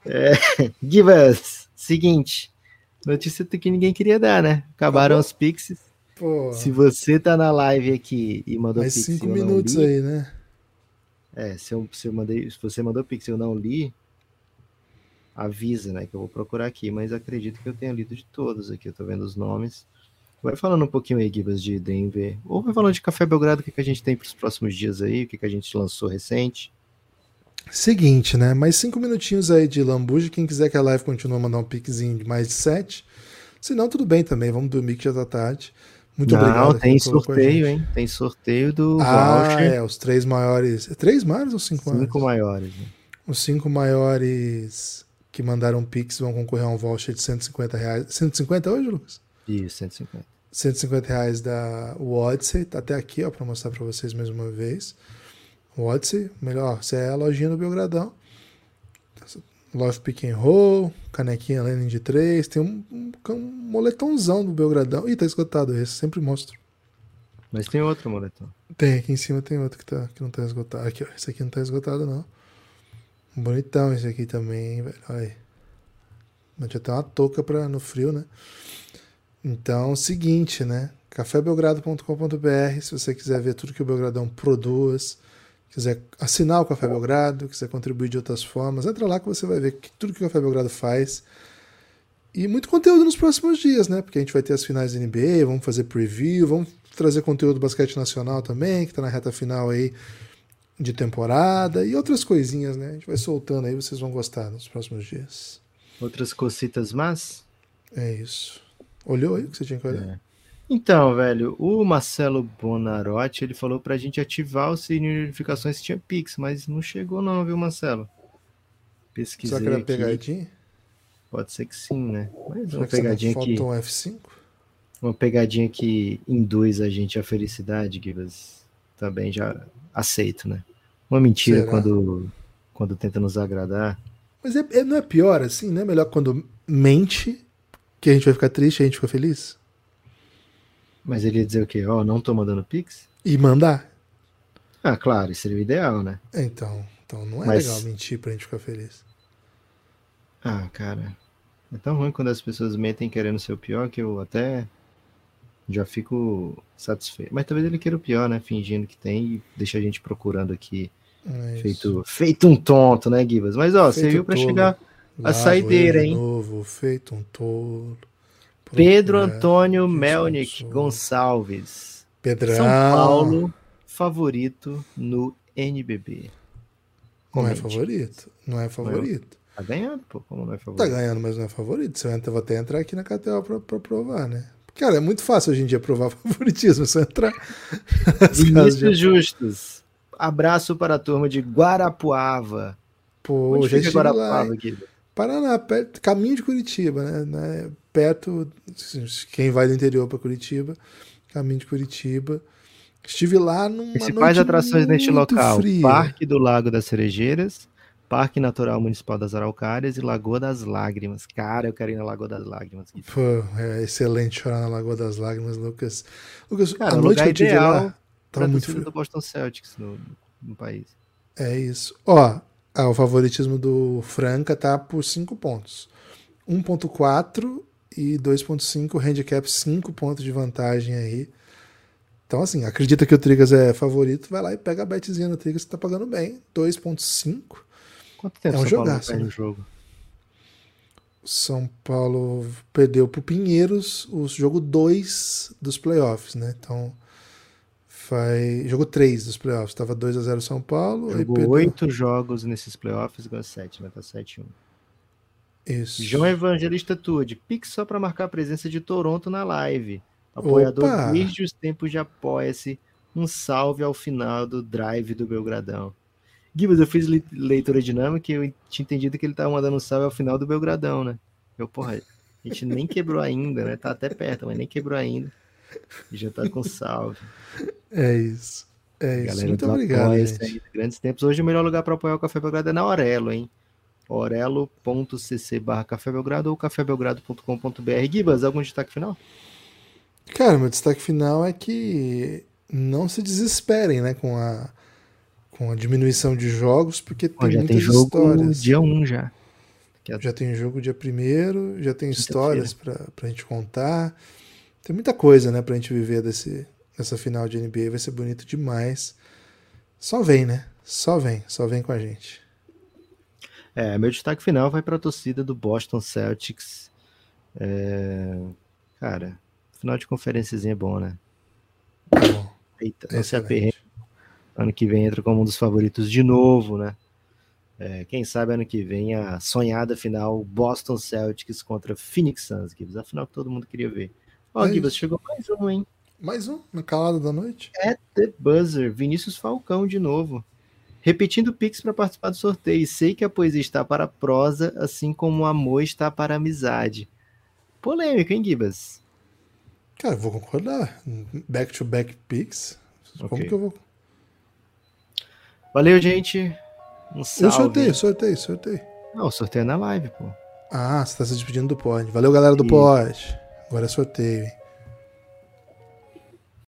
É, Gibas, seguinte. Notícia que ninguém queria dar, né? Acabaram os pixies. Se você tá na live aqui e mandou Mais cinco minutos li, aí, né? É, se, eu, se, eu mandei, se você mandou pix e eu não li, avisa, né? Que eu vou procurar aqui, mas acredito que eu tenha lido de todos aqui. Eu tô vendo os nomes. Vai falando um pouquinho aí, Gibas, de Denver. Ou vai falando de Café Belgrado, o que, que a gente tem para os próximos dias aí, o que, que a gente lançou recente. Seguinte, né? Mais cinco minutinhos aí de lambuja. Quem quiser que a live continue, mandar um piquezinho de mais de sete. Se não, tudo bem também. Vamos dormir que já tá tarde. Muito não, obrigado. Tem sorteio, hein? Tem sorteio do ah, voucher. É, os três maiores. Três maiores ou cinco, cinco maiores? Cinco maiores. Né? Os cinco maiores que mandaram Pix vão concorrer a um voucher de 150 reais. 150 hoje, Lucas? Isso, 150. 150 reais da Odyssey. Tá até aqui, ó, para mostrar para vocês mais uma vez. Odyssey, melhor, você é a lojinha do Belgradão. Love Pick and Roll, canequinha Lenin de 3, tem um, um, um, moletomzão do Belgradão. Ih, tá esgotado esse, sempre mostro. Mas tem outro moletom. Tem, aqui em cima tem outro que, tá, que não tá esgotado. Aqui, ó, esse aqui não tá esgotado, não. Bonitão esse aqui também, hein, velho. Olha aí. Já tem uma touca pra, no frio, né? Então, seguinte, né? cafébelgrado.com.br, se você quiser ver tudo que o Belgradão produz, quiser assinar o Café Belgrado, quiser contribuir de outras formas, entra lá que você vai ver tudo que o Café Belgrado faz. E muito conteúdo nos próximos dias, né? Porque a gente vai ter as finais da NBA, vamos fazer preview, vamos trazer conteúdo do basquete nacional também, que está na reta final aí de temporada e outras coisinhas, né? A gente vai soltando aí, vocês vão gostar nos próximos dias. Outras cositas más? É isso. Olhou aí o que você tinha que olhar? É. Então, velho, o Marcelo Bonarotti, ele falou pra gente ativar o sininho de notificações se tinha Pix, mas não chegou não, viu, Marcelo? Pesquisei Só que era pegadinha? Pode ser que sim, né? Mas uma pegadinha que... um F5? Uma pegadinha que induz a gente à felicidade, Gibas, também já aceito, né? Uma mentira Será? quando, quando tenta nos agradar. Mas é, é, não é pior assim, não é melhor quando mente que a gente vai ficar triste e a gente fica feliz? Mas ele ia dizer o quê? Ó, oh, não tô mandando Pix? E mandar? Ah, claro, isso seria o ideal, né? Então, então não é Mas... legal mentir pra gente ficar feliz. Ah, cara. É tão ruim quando as pessoas mentem querendo ser o pior que eu até já fico satisfeito. Mas talvez ele queira o pior, né? Fingindo que tem e deixa a gente procurando aqui. É feito, feito um tonto, né, Gibas? Mas ó, feito você viu pra tolo. chegar a saideira, hein? Novo, feito um tolo. Pedro Antônio Melnick Gonçalves. Pedrão. São Paulo, favorito no NBB. Não é favorito. Não é favorito. Tá ganhando, pô. Como não é favorito? Tá ganhando, mas não é favorito. Você vai até entrar aqui na KTO pra, pra provar, né? Cara, é muito fácil hoje em dia provar favoritismo. É só entrar. Vinícius Justus. Abraço para a turma de Guarapuava. Pô, Onde já fica Guarapuava, lá? Paraná, perto, caminho de Curitiba, né? Perto, quem vai do interior para Curitiba, caminho de Curitiba. Estive lá numa Principais atrações neste local: fria. Parque do Lago das Cerejeiras, Parque Natural Municipal das Araucárias e Lagoa das Lágrimas. Cara, eu quero ir na Lagoa das Lágrimas. Pô, é excelente chorar na Lagoa das Lágrimas, Lucas. Lucas, Cara, a noite que eu tive lá, tava muito frio. do Boston Celtics no, no país. É isso. Ó, Ah, o favoritismo do Franca tá por 5 pontos. 1.4 e 2.5, handicap 5 pontos de vantagem aí. Então, assim, acredita que o Trigas é favorito, vai lá e pega a betzinha no Trigas, que tá pagando bem. 2.5. Quanto tempo É um São Paulo jogaço, perde né? o jogo? São Paulo perdeu pro Pinheiros o jogo 2 dos playoffs, né? Então, foi jogo 3 dos playoffs. Tava 2 a 0 São Paulo, Jogou perdeu. oito jogos nesses playoffs, ganhou sete, né? Tá 7-1. Isso. João Evangelista Tude, Pix só para marcar a presença de Toronto na live. Apoiador Opa! desde os tempos de Apoia-se. Um salve ao final do drive do Belgradão. Gibas, eu fiz le- leitura dinâmica e eu tinha entendido que ele tava mandando um salve ao final do Belgradão, né? Eu, porra, a gente nem quebrou ainda, né? Tá até perto, mas nem quebrou ainda. E já tá com salve. É isso. É isso. Galera Muito do obrigado, aí, grandes tempos. Hoje o melhor lugar para apoiar o Café Belgrado é na Aurelo, hein? orelo.cc barra Café Belgrado ou cafébelgrado.com.br. Gibas, algum destaque final? Cara, meu destaque final é que não se desesperem, né, com a, com a diminuição de jogos, porque Pô, tem já muitas tem jogo histórias. dia 1 já. Já tem jogo dia primeiro, já tem histórias pra, pra gente contar. Tem muita coisa, né, pra gente viver desse, dessa final de NBA. Vai ser bonito demais. Só vem, né? Só vem, só vem com a gente. É, meu destaque final vai para a torcida do Boston Celtics. É, Cara, final de conferênciazinha é bom, né? Bom. Eita, não se aperreia. Ano que vem entra como um dos favoritos de novo, né? É, quem sabe ano que vem a sonhada final Boston Celtics contra Phoenix Suns, Gibbs. A final que todo mundo queria ver. Ó, É Gibbs, chegou mais um, hein? Mais um, na calada da noite. At the buzzer, Vinícius Falcão de novo. Repetindo o Pix para participar do sorteio. Sei que a poesia está para a prosa, assim como o amor está para a amizade. Polêmico, hein, Gibas? Cara, vou concordar. Back to back picks. Como Ok. que eu vou. Valeu, gente. Um Eu salve. sorteio, sorteio, sorteio. Não, o sorteio é na live, pô. Ah, você tá se despedindo do pod. Valeu, galera do pod. Agora é sorteio, hein?